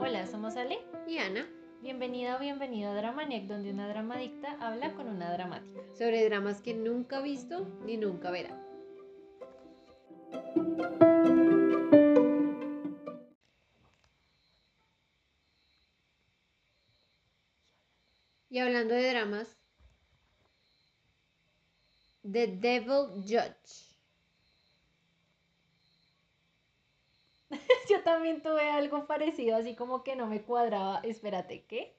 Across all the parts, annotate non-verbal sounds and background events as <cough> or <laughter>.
Hola, somos Ale. Y Ana, Bienvenida o bienvenido a Dramaniac, donde una dramadicta habla con una dramática. sobre dramas que nunca ha visto ni nunca verá. Y hablando de dramas, The Devil Judge. Yo también tuve algo parecido, así como que no me cuadraba. Espérate, ¿qué?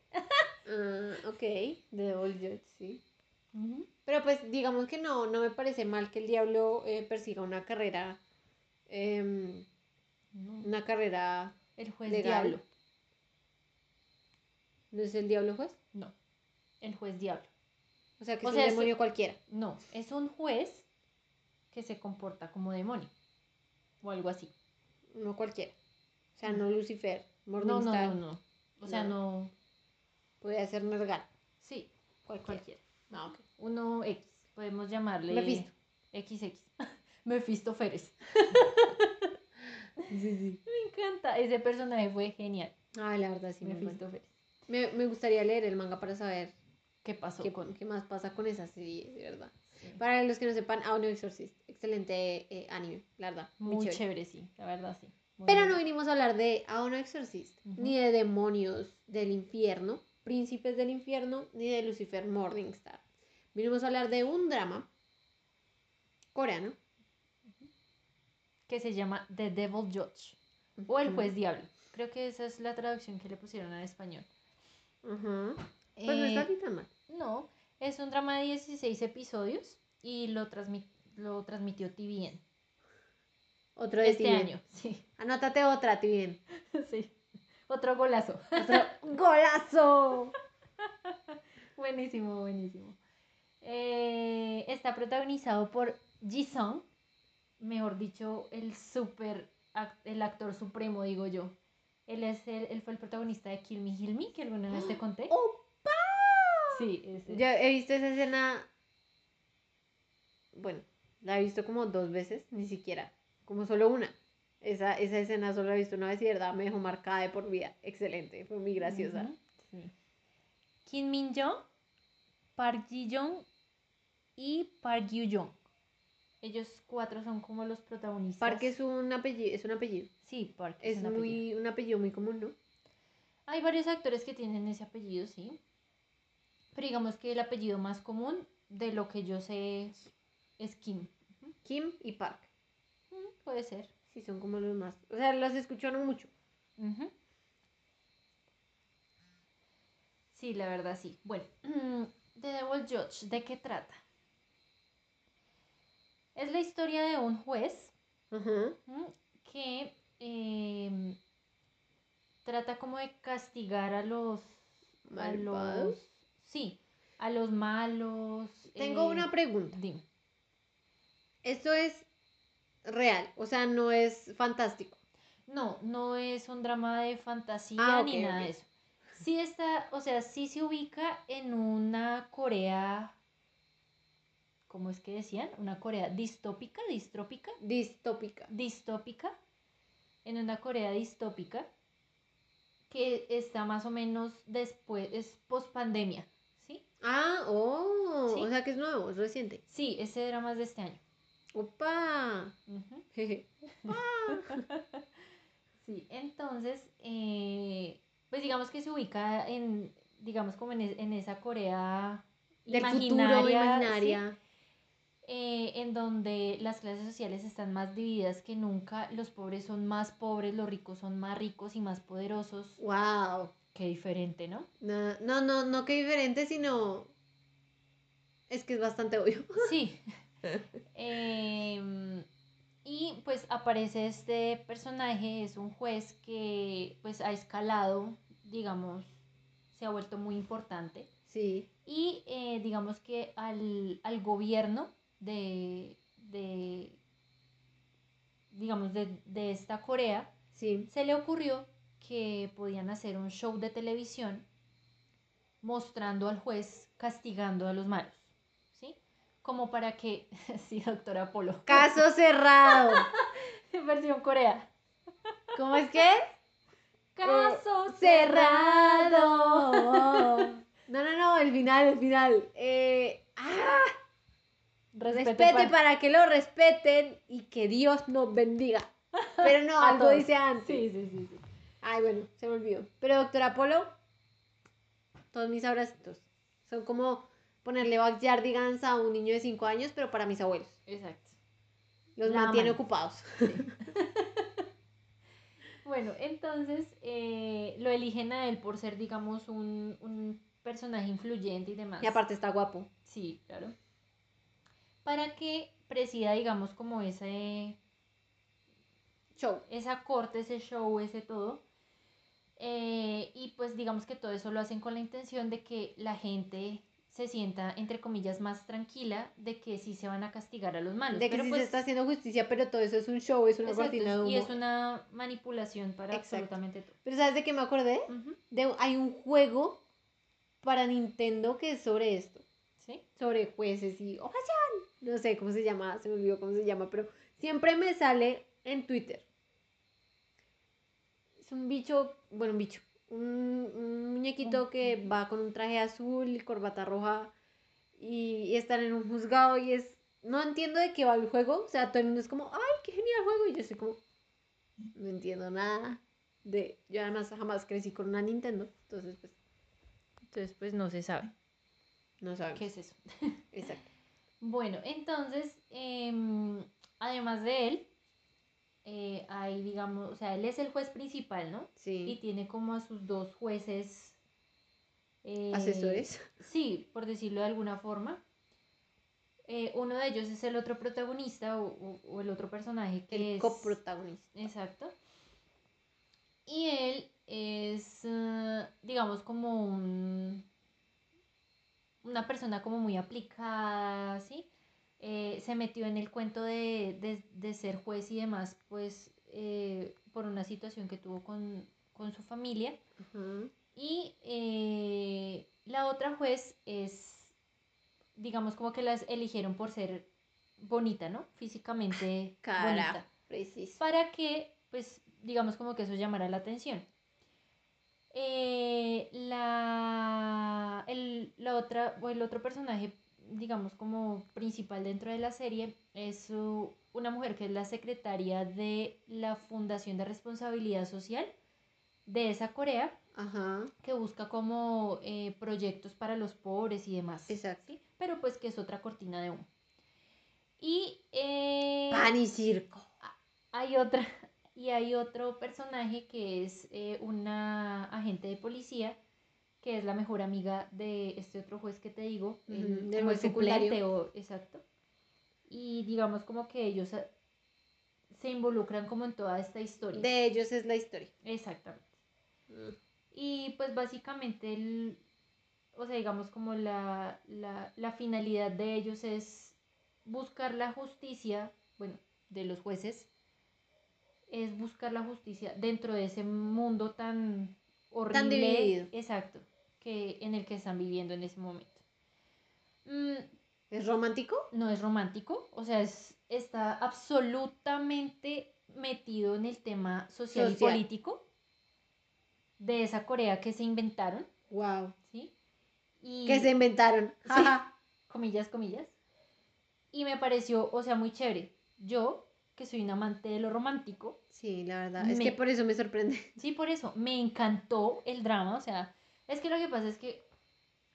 Ah, ok, The Devil Judge, sí. Pero pues digamos que no, no me parece mal que el diablo eh, persiga una carrera, em, No, una carrera El juez legal. diablo. ¿No es el diablo juez? No, el juez diablo. O sea que O es sea, un es- demonio cualquiera. No, es un juez que se comporta como demonio. O algo así. No cualquiera. O sea, no Lucifer, No, no, Morningstar. no, no. O sea, no. Puede ser Nergal. Sí, Cualquiera. cualquiera. Ah, ok. Uno X. Podemos llamarle. Mephisto. XX. <laughs> Mephisto Férez. Sí, sí. <laughs> Me encanta. Ese personaje fue genial. Ah, la verdad sí. Mephisto bueno. Férez. Me, me gustaría leer el manga para saber ¿Qué pasó qué, con.? qué más pasa con esa serie, de verdad. Sí. Para los que no sepan, Aono Exorcist. Excelente eh, anime, la verdad. Muy, Muy chévere. chévere. sí. La verdad, sí. Muy Pero no vinimos a hablar de Aono Exorcist, Ujú. ni de demonios del infierno, príncipes del infierno, ni de Lucifer Morningstar. Vinimos a hablar de un drama coreano. Que se llama The Devil Judge. O El. Juez Diablo. Creo que esa es la traducción que le pusieron al español. Pues no Eh, está ni tan mal. No, es un drama de 16 episodios y lo, transmi- lo transmitió TVN Otro de este año. <laughs> Sí, Anótate otra, TVN. <laughs> sí. Otro golazo. Otro <laughs> golazo. buenísimo, buenísimo. Eh, está protagonizado por Ji-sung, mejor dicho, el super, el actor supremo, digo yo. Él, es el, él fue el protagonista de Kill Me, Heal Me, que alguna vez te conté. <gasps> ¡Opa! Sí, ese. Yo he visto esa escena. Bueno, la he visto como dos veces, ni siquiera. Como solo una. Esa, esa escena solo la he visto una vez y de verdad me dejó marcada de por vida. Excelente, fue muy graciosa. Sí. Kim Min Jong, Park Ji Young y Park Gyu Jong. Ellos cuatro son como los protagonistas. Park es un apellido, es un apellido. Sí, Park Es un apellido. muy, un apellido muy común, ¿no? Hay varios actores que tienen ese apellido, sí. Pero digamos que el apellido más común, de lo que yo sé, es Kim. Kim y Park. Puede ser. Sí, son como los más. O sea, los escucharon mucho. Sí, la verdad sí. Bueno, <clears throat> The Devil Judge, ¿de qué trata? Es la historia de un juez que em, trata como de castigar a los... A Malvados. los sí, a los malos. Tengo eh, una pregunta. Dime. Esto es real, o sea, no es fantástico. No, no es un drama de fantasía Ah, ni nada de eso. Sí está, o sea, sí se ubica en una Corea, ¿cómo es que decían? Una Corea distópica, distrópica, Distópica. distópica, en una Corea distópica que está más o menos después, es post pandemia, ¿sí? Ah, oh, Sí. o sea que es nuevo, es reciente. Sí, ese drama es de este año. Opa. Ujú. <laughs> Jeje. Sí, entonces, eh, pues digamos que se ubica en, digamos como en, es- en esa Corea Del futuro imaginaria, ¿sí? imaginaria. Eh, en donde las clases sociales están más divididas que nunca, los pobres son más pobres, los ricos son más ricos y más poderosos. Wow. Qué diferente, ¿no? No, no, no, no que diferente, sino es que es bastante obvio. Sí. <laughs> Em, y pues aparece este personaje, es un juez que pues ha escalado, digamos, se ha vuelto muy importante. Sí. Y eh, digamos que al, al gobierno de, de digamos, de, de esta Corea, Sí. se le ocurrió que podían hacer un show de televisión mostrando al juez castigando a los malos. Como para que, <laughs> sí, doctora Polo. Caso cerrado. en <laughs> versión Corea. ¿Cómo es que? Caso cerrado. No, no, no, el final, el final. Eh, ah, respete, para... que lo respeten y que Dios nos bendiga. Pero no, <laughs> algo dice antes. Sí, sí, sí, sí. Ay, bueno, se me olvidó. Pero doctora Polo, todos mis abracitos. Son como ponerle backyardigans a un niño de 5 años, pero para mis abuelos. Exacto. Los mantiene ocupados. <laughs> bueno, entonces eh, lo eligen a él por ser, digamos, un, un personaje influyente y demás. Y aparte está guapo. Sí, claro. Para que presida, digamos, como ese show. Esa corte, ese show, ese todo. Eh, y pues digamos que todo eso lo hacen con la intención de que la gente se sienta, entre comillas, más tranquila de que sí se van a castigar a los malos. De que sí se pues está haciendo justicia, pero todo eso es un show, es una cortina de humo. Y es una manipulación para absolutamente todo. Pero ¿sabes de qué me acordé? de, hay un juego para Nintendo que es sobre esto. ¿Sí? Sobre jueces y ocasión. No sé cómo se llama, se me olvidó cómo se llama, pero siempre me sale en Twitter. Es un bicho, bueno, un bicho, un, muñequito que va con un traje azul, corbata roja y, están en un juzgado y es, no entiendo de qué va el juego, o sea, todo el mundo es como, ay, qué genial juego y yo estoy como, no entiendo nada de, yo además jamás crecí con una Nintendo, entonces pues, entonces pues no se sabe. No sabe. ¿Qué es eso? <laughs> Exacto. bueno, entonces, em, además de él, eh, hay, digamos, o sea, él es el juez principal, ¿no? Sí. Y tiene como a sus dos jueces. Eh, ¿Asesores? Sí, por decirlo de alguna forma. Eh, uno de ellos es el otro protagonista o, el otro personaje que el es... coprotagonista. Exacto. Y él es, digamos, como un, una persona como muy aplicada, ¿sí? Eh, se metió en el cuento de, ser juez y demás, pues eh, por una situación que tuvo con, su familia. Y eh, la otra juez es, digamos, como que las eligieron por ser bonita, ¿no? Físicamente <laughs> bonita. Preciso. Para que, pues, digamos, como que eso llamara la atención. la, el, la otra, o el otro personaje digamos, como principal dentro de la serie es una mujer que es la secretaria de la Fundación de Responsabilidad Social de esa Corea, que busca como eh, proyectos para los pobres y demás. Exacto. Pero pues que es otra cortina de humo. Y... Eh, Pan y circo. Hay otra, <laughs> y hay otro personaje que es eh, una agente de policía que es la mejor amiga de este otro juez que te digo, el, el suplente o exacto. Y digamos como que ellos se involucran como en toda esta historia. De ellos es la historia. Exactamente. Mm. Y pues básicamente el, o sea, digamos como la, la, la finalidad de ellos es buscar la justicia, bueno, de los jueces, es buscar la justicia dentro de ese mundo tan horrible. Tan dividido. Exacto que, en el que están viviendo en ese momento. Mm, ¿Es romántico? No es romántico, o sea, es, está absolutamente metido en el tema social, y político de esa Corea que se inventaron. Wow. ¿Sí? Y, que se inventaron. comillas, comillas. Y me pareció, o sea, muy chévere. Yo, que soy un amante de lo romántico. Sí, la verdad. Es que por eso me sorprende. Sí, por eso. Me encantó el drama, o sea, es que lo que pasa es que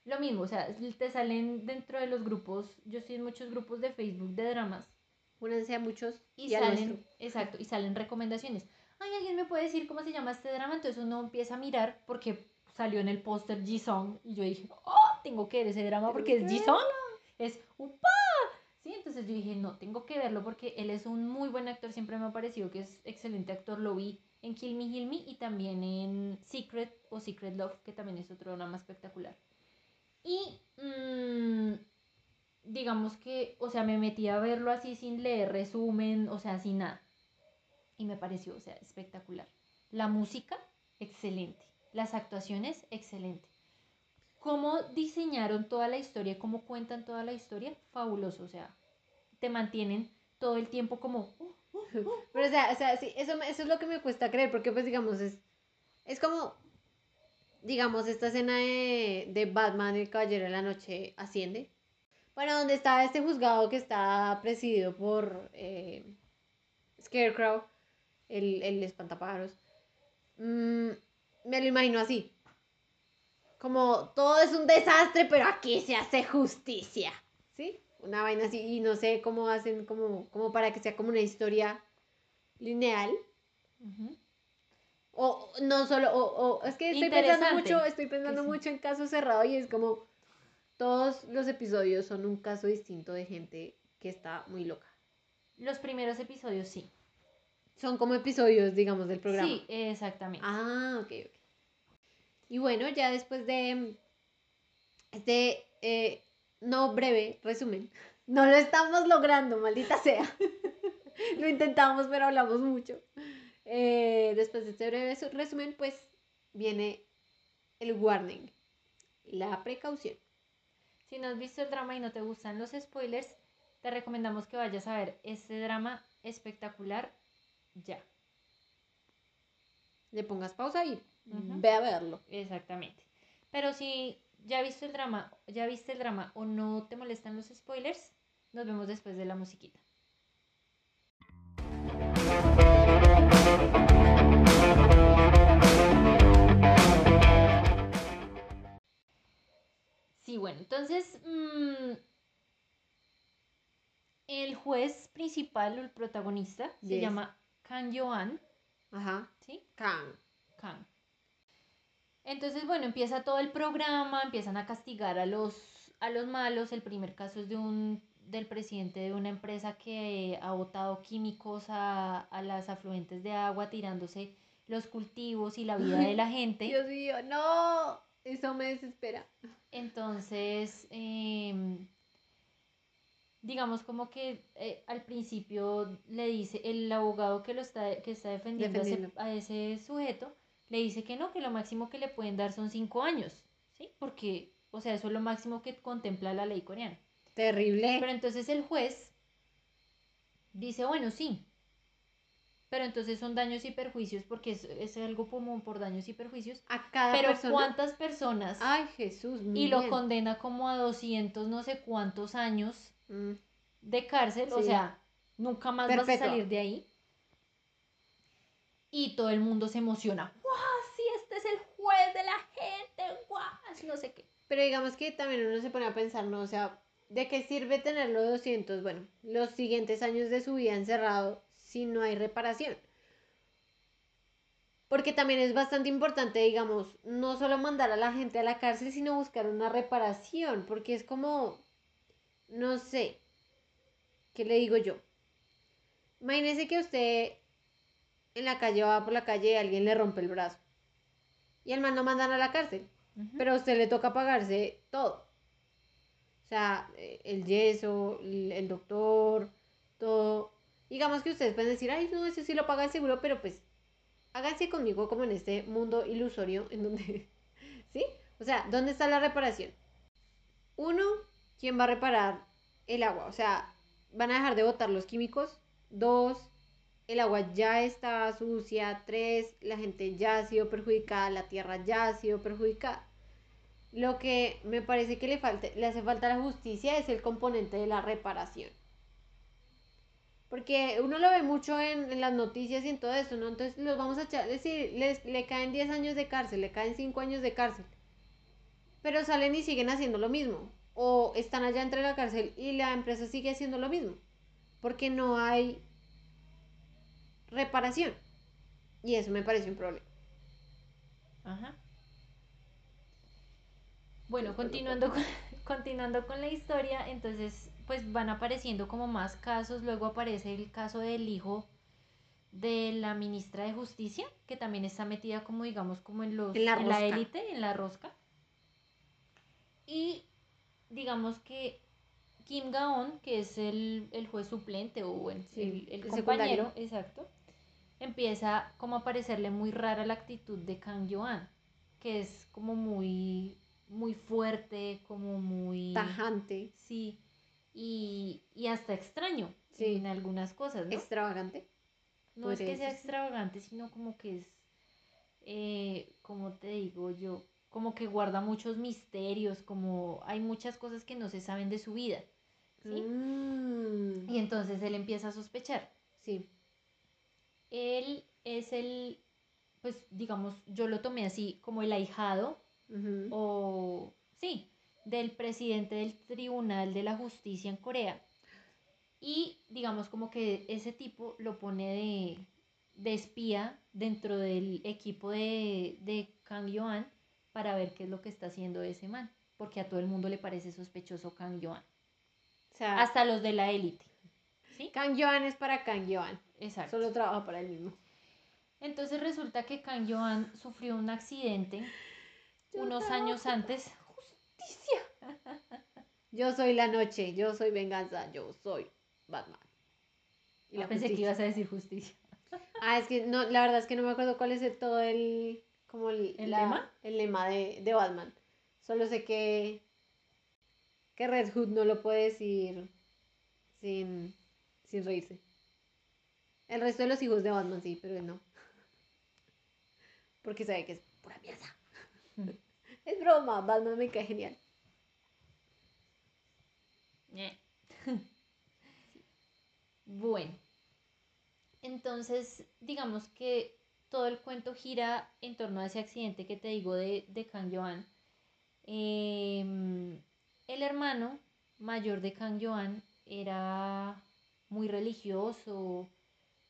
lo mismo, o sea, te salen dentro de los grupos, yo estoy en muchos grupos de Facebook de dramas. Únanse a muchos y, salen, exacto, y salen recomendaciones. Ay, alguien me puede decir cómo se llama este drama, entonces uno empieza a mirar porque salió en el póster Ji-song y yo dije, oh, tengo que ver ese drama porque es Ji-song, es upa. Sí, entonces yo dije, no, tengo que verlo porque él es un muy buen actor, siempre me ha parecido que es excelente actor, lo vi en Kill Me, Heal Me y también en Secret o Secret Love, que también es otro drama espectacular. Y mm, digamos que, o sea, me metí a verlo así sin leer resumen, o sea, sin nada. Y me pareció, o sea, espectacular. La música, excelente. Las actuaciones, excelente. cómo diseñaron toda la historia, cómo cuentan toda la historia, fabuloso, o sea, te mantienen todo el tiempo como... "Uh, uh, uh". <laughs> Pero, o sea, o sea sí, eso, eso es lo que me cuesta creer, porque, pues, digamos, es, es como, digamos, esta escena de, de Batman, el Caballero de la Noche, asciende. Bueno, donde está este juzgado que está presidido por eh, Scarecrow, el, el espantapájaros. Mm, me lo imagino así. Como todo es un desastre, pero aquí se hace justicia. ¿Sí? Una vaina así. Y no sé cómo hacen como, como para que sea como una historia lineal. O no solo, o, o- es que estoy pensando mucho, estoy pensando sí. mucho en caso cerrado y es como todos los episodios son un caso distinto de gente que está muy loca. Los primeros episodios sí. Son como episodios, digamos, del programa. Sí, exactamente. Ah, ok, ok. Y bueno, ya después de este eh, no breve resumen, no lo estamos logrando, maldita sea. <laughs> lo intentamos, pero hablamos mucho. Eh, después de este breve su- resumen, pues viene el warning, la precaución. Si no has visto el drama y no te gustan los spoilers, te recomendamos que vayas a ver este drama espectacular ya. Le pongas pausa y ve a verlo. Exactamente. Pero si ya viste el drama, ya viste el drama o no te molestan los spoilers, nos vemos después de la musiquita. Sí, bueno, entonces mm, el juez principal o el protagonista se llama Kang Yoan, Ajá. ¿sí? Can. Kang. Entonces, bueno, empieza todo el programa, empiezan a castigar a los, a los malos. El primer caso es de un, del presidente de una empresa que ha botado químicos a, a las afluentes de agua, tirándose los cultivos y la vida de la <laughs> gente. Dios mío, no. Eso me desespera. Entonces, em, digamos como que eh, al principio le dice, el abogado que lo está, que está defendiendo, a ese- Defendiendo. A, ese, sujeto, le dice que no, que lo máximo que le pueden dar son cinco años, ¿sí? Porque, o sea, eso es lo máximo que contempla la ley coreana. Terrible. Pero entonces el juez dice, bueno, sí. Pero entonces son daños y perjuicios porque es, es algo como por daños y perjuicios. a cada Pero persona. ¿cuántas personas? Ay, Jesús. y lo bien. condena como a 200 no sé cuántos años Mm. de cárcel, o sea, nunca más vas a salir de ahí. Y todo el mundo se emociona. ¡Guau! Sí, este es de la gente, ¡guau! No sé qué. Pero digamos que también uno se pone a pensar, ¿no? O sea, ¿de qué sirve tenerlo 200, bueno, los siguientes años de su vida encerrado si no hay reparación? Porque también es bastante importante, digamos, no solo mandar a la gente a la cárcel, sino buscar una reparación, porque es como, no sé, ¿qué le digo yo? Imagínese que usted en la calle va por la calle y alguien le rompe el brazo. Y al man lo mandan a la cárcel. Pero a usted le toca pagarse todo. O sea, eh, el yeso, el, el doctor, todo. Digamos que ustedes pueden decir, ay, no, eso sí lo paga el seguro, pero pues háganse conmigo como en este mundo ilusorio en donde, <laughs> ¿sí? O sea, ¿dónde está la reparación? Uno, ¿quién va a reparar el agua? O sea, ¿van a dejar de botar los químicos? Dos, el agua ya está sucia. Tres, la gente ya ha sido perjudicada, la tierra ya ha sido perjudicada. Lo que me parece que le, falta, le hace falta a la justicia es el componente de la reparación. Porque uno lo ve mucho en, en las noticias y en todo eso, ¿no? Entonces los vamos a echar, decir, les, le caen 10 años de cárcel, le caen 5 años de cárcel. Pero salen y siguen haciendo lo mismo. O están allá entre la cárcel y la empresa sigue haciendo lo mismo. Porque no hay reparación. Y eso me parece un problema. Ajá. Bueno, continuando con, <laughs> continuando con la historia, entonces pues van apareciendo como más casos, luego aparece el caso del hijo de la ministra de Justicia, que también está metida como digamos como en los En la élite, en la rosca. Y digamos que Kim Gaon, que es el, el juez suplente o bueno, Sí, el, el el compañero, secundario. exacto, empieza como a parecerle muy rara la actitud de Kang Yoan, que es como muy muy fuerte, como muy... Tajante. Sí, y, y hasta extraño Sí. en algunas cosas, ¿no? Extravagante. No es que sea extravagante, sino como que es, eh, como te digo yo, como que guarda muchos misterios, como hay muchas cosas que no se saben de su vida, ¿sí? Mm, Y entonces él empieza a sospechar. Sí. Él es el, pues digamos, yo lo tomé así como el ahijado o, sí, del presidente del Tribunal de la Justicia en Corea. Y digamos como que ese tipo lo pone de, de espía dentro del equipo de, de Kang Yoan para ver qué es lo que está haciendo ese man. Porque a todo el mundo le parece sospechoso Kang Yoan. O sea, Hasta los de la élite. ¿Sí? Kang Joan es para Kang Joan. Exacto. Solo trabaja para él mismo. Entonces resulta que Kang Yoan sufrió un accidente Yo unos años antes. Justicia. Yo soy la noche, yo soy venganza, yo soy Batman. Y Ah, la pensé que ibas a decir justicia. Ah, es que no, la verdad es que no me acuerdo cuál es el- todo el como el, ¿El la- lema? el lema de, de Batman. Solo sé que que Red Hood no lo puede decir sin, sin reírse. El resto de los hijos de Batman sí, pero él no. Porque sabe que es pura mierda. Es broma, Batman me cae genial. Ñe. <laughs> bueno, entonces digamos que todo el cuento gira en torno a ese accidente que te digo de, de Kang Joan. Em, el hermano mayor de Kang Joan era muy religioso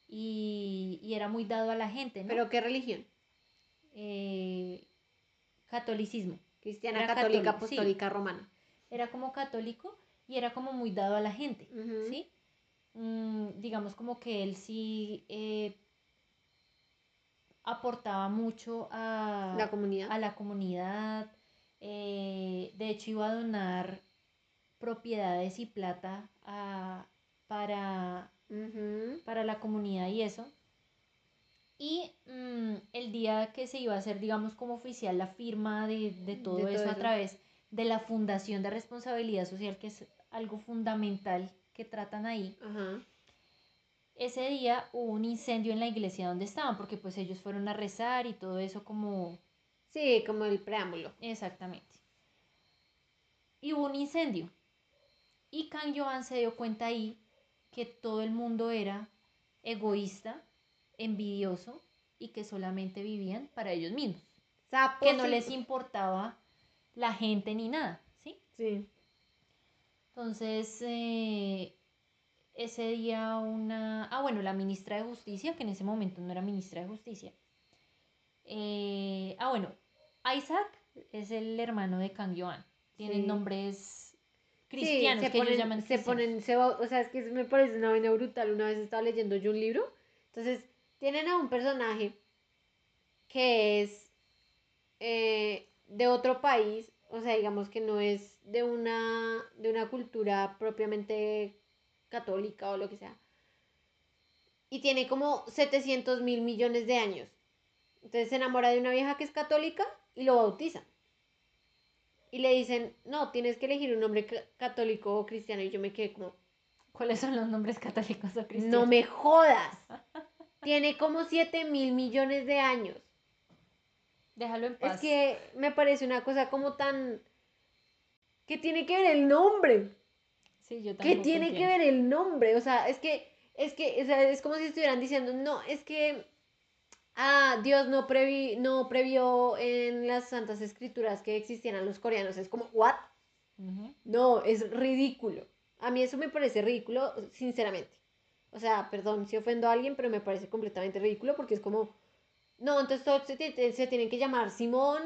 y, y era muy dado a la gente, ¿no? ¿Pero qué religión? Eh, catolicismo. Cristiana, Era católica, sí. apostólica, romana. Era como católico y era como muy dado a la gente. ¿sí? Mm, digamos como que él sí eh, aportaba mucho a La comunidad. a la comunidad. eh, de hecho, iba a donar propiedades y plata a- para, Para la comunidad y eso. Y mm, el día que se iba a hacer, digamos, como oficial la firma de, de todo De todo eso a través de la Fundación de Responsabilidad Social, que es algo fundamental que tratan ahí, Ajá. ese día hubo un incendio en la iglesia donde estaban, porque pues ellos fueron a rezar y todo eso como Sí, como el preámbulo. exactamente. Y hubo un incendio. Y Kang Joan se dio cuenta ahí que todo el mundo era egoísta, envidioso y que solamente vivían para ellos mismos. Sapos Que no les importaba la gente ni nada, ¿sí? Sí. Entonces, eh, ese día una... Ah, bueno, la ministra de Justicia, que en ese momento no era ministra de Justicia. eh, ah, bueno, Isaac es el hermano de Kang Joan. Tienen Sí. nombres Sí, cristianos se que ponen, ellos llaman se ponen, se o sea, es que me parece una vaina brutal. Una vez estaba leyendo yo un libro. Entonces, tienen a un personaje que es eh, de otro país, o sea, digamos que no es de una, de una cultura propiamente católica o lo que sea. Y tiene como 700 mil millones de años. Entonces se enamora de una vieja que es católica y lo bautizan. Y le dicen, no, tienes que elegir un nombre ca- católico o cristiano. Y yo me quedé como, ¿Cuáles son los nombres católicos o cristianos? no me jodas. <laughs> Tiene como 7 mil millones de años. Déjalo en paz. Es que me parece una cosa como tan... ¿Qué tiene que ver el nombre? Sí, yo ¿Qué tampoco tiene que ver el nombre? O sea, es que, es que, o sea, es como si estuvieran diciendo, no, es que, ah, Dios no, previ, no previó en las Santas Escrituras que existieran los coreanos. Es como, ¿what? No, es ridículo. A mí eso me parece ridículo, sinceramente. O sea, perdón si ofendo a alguien, pero me parece completamente ridículo porque es como, no, entonces todos se tienen que llamar Simón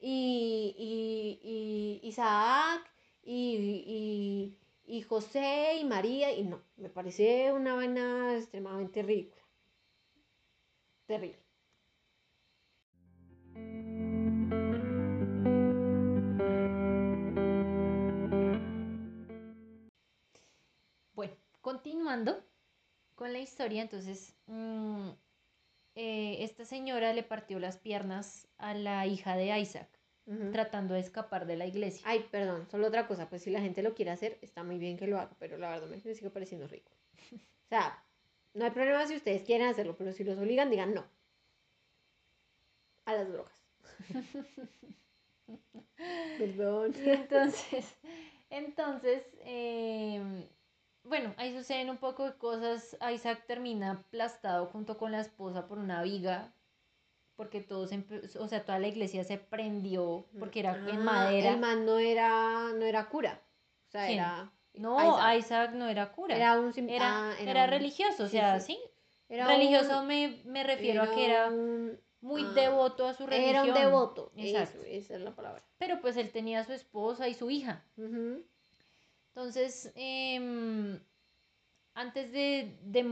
y, y, y Isaac y, y, y José y María y no, me parece una vaina extremadamente ridícula. Terrible. Continuando con la historia, entonces mm, eh, esta señora le partió las piernas a la hija de Isaac, tratando de escapar de la iglesia. Ay, perdón, solo otra cosa, pues si la gente lo quiere hacer, está muy bien que lo haga, pero la verdad me sigue pareciendo rico. O sea, no hay problema si ustedes quieren hacerlo, pero si los obligan, digan no. A las drogas. <laughs> Perdón. Y entonces, entonces, em, bueno, ahí suceden un poco de cosas. Isaac termina aplastado junto con la esposa por una viga, porque todos, o sea, toda la iglesia se prendió, porque era en Ah, madera. El man no era, no era cura. O sea, ¿Quién? era. No, Isaac. Isaac. no era cura. Era un era, ah, era un- religioso, o sea, sí. sí. era religioso un- me, me refiero a que era un- muy ah, devoto a su religión. Era un devoto. Exacto. Eso, esa es la palabra. Pero pues él tenía a su esposa y su hija. Ujú. Entonces, em, antes de, de,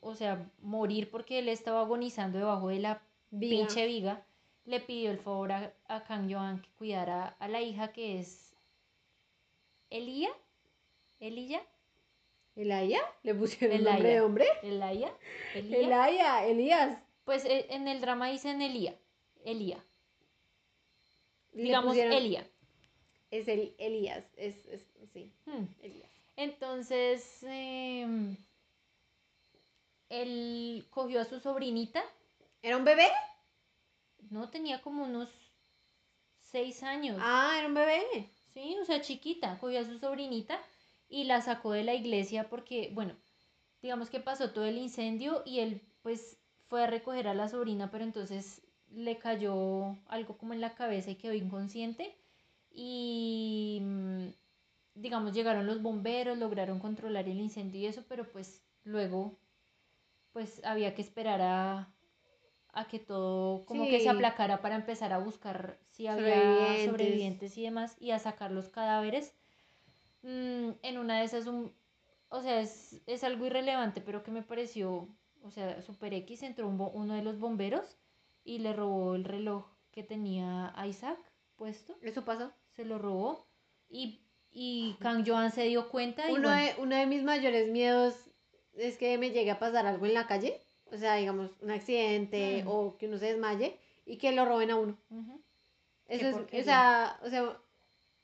o sea, morir porque él estaba agonizando debajo de la Viga. pinche viga, le pidió el favor a, a Kang Joan que cuidara a la hija que es Elia, Elia, ¿Elaya? ¿Le pusieron Elaya. nombre de hombre? Elaya, Elías. Pues eh, en el drama dicen Elía, Elía, digamos pusieron- Elia. Es el Elías. Es, es, sí, Hmm. Elías. Entonces, em, él cogió a su sobrinita, ¿Era un bebé? no tenía como unos seis años, Ah, era un bebé. sí, o sea, chiquita, cogió a su sobrinita y la sacó de la iglesia porque, bueno, digamos que pasó todo el incendio y él pues fue a recoger a la sobrina, pero entonces le cayó algo como en la cabeza y quedó inconsciente y mm, digamos llegaron los bomberos, lograron controlar el incendio y eso, pero pues luego pues había que esperar a, a que todo como que se aplacara para empezar a buscar si había Sobrevivientes. sobrevivientes y demás y a sacar los cadáveres. Mm, en una de esas, un, o sea, es, es algo irrelevante, pero que me pareció, o sea, super X, entró un uno de los bomberos y le robó el reloj que tenía Isaac puesto, Eso pasó. se lo robó y, y Kang Joan se dio cuenta y Uno, bueno, de, uno de mis mayores miedos es que me llegue a pasar algo en la calle. O sea, digamos, un accidente Mm. o que uno se desmaye y que lo roben a uno. ujú, Eso Qué es, o sea, o sea,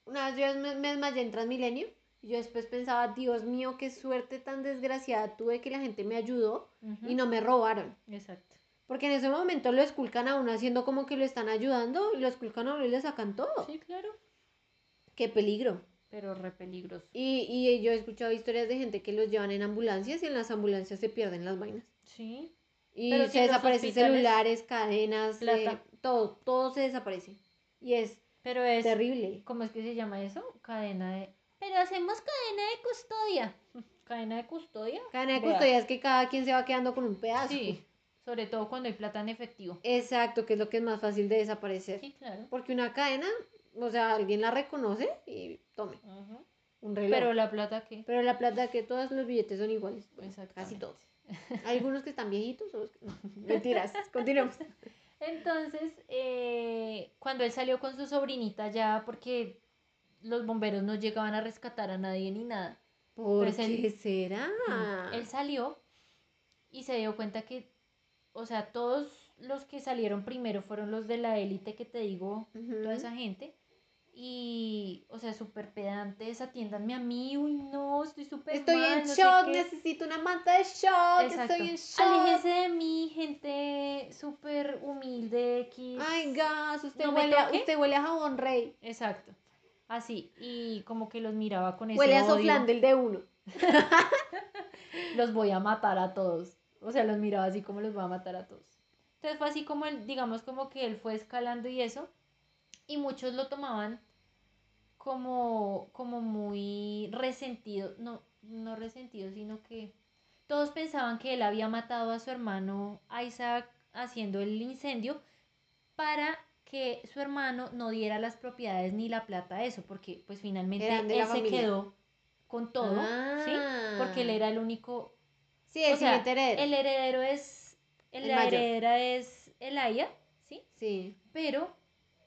una vez yo me, me desmayé en Transmilenio y yo después pensaba, Dios mío, qué suerte tan desgraciada tuve que la gente me ayudó ujú, y no me robaron. Exacto. Porque en ese momento lo esculcan a uno haciendo como que lo están ayudando y lo esculcan a uno y le sacan todo. Sí, claro. Qué peligro. Pero re peligroso. Y, y yo he escuchado historias de gente que los llevan en ambulancias y en las ambulancias se pierden las vainas. Sí. Y Pero se si desaparecen celulares, cadenas, Plata. eh, todo, todo se desaparece. Y es Pero es, terrible. ¿cómo es que se llama eso? Cadena de... Pero hacemos cadena de custodia. <laughs> ¿Cadena de custodia? Cadena de Vea. custodia es que cada quien se va quedando con un pedazo. Sí, sobre todo cuando hay plata en efectivo. Exacto, que es lo que es más fácil de desaparecer. Sí, claro. Porque una cadena, o sea, alguien la reconoce y tome un reloj. Pero Pero, la plata qué? la plata que todos los billetes son iguales. Casi Exactamente. todos. Hay algunos que están viejitos. otros que- no, <laughs> Mentiras. Continuemos. Entonces, eh, cuando él salió con su sobrinita ya, porque los bomberos no llegaban a rescatar a nadie ni nada, ¿Por Pues él- qué será? él salió y se dio cuenta que, o sea, todos los que salieron primero fueron los de la élite que te digo, toda esa gente. Y, o sea, súper pedantes, atiéndanme a mí, uy, no, estoy súper Estoy mal, en no shock, qué". necesito una manta de shock. Exacto. Estoy en shock. Aléjese de mí, gente súper humilde, X. Ay, gas, usted, ¿No me huele a, usted huele a jabón rey. Exacto. Así, y como que los miraba con ese Huele a odio. soflán del de uno. <laughs> Los voy a matar a todos. O sea, los miraba así como los voy a matar a todos. Entonces fue así como él, digamos, como que él fue escalando y eso. Y muchos lo tomaban como, como muy resentido. No, no resentido, sino que todos pensaban que él había matado a su hermano Isaac haciendo el incendio para que su hermano no diera las propiedades ni la plata a eso, porque pues finalmente él se familia. quedó con todo, ¿sí? Porque él Ah. era el único, Sí, el o sea, heredero. el heredero es, el El heredera es Elaya, ¿sí? Sí. Pero,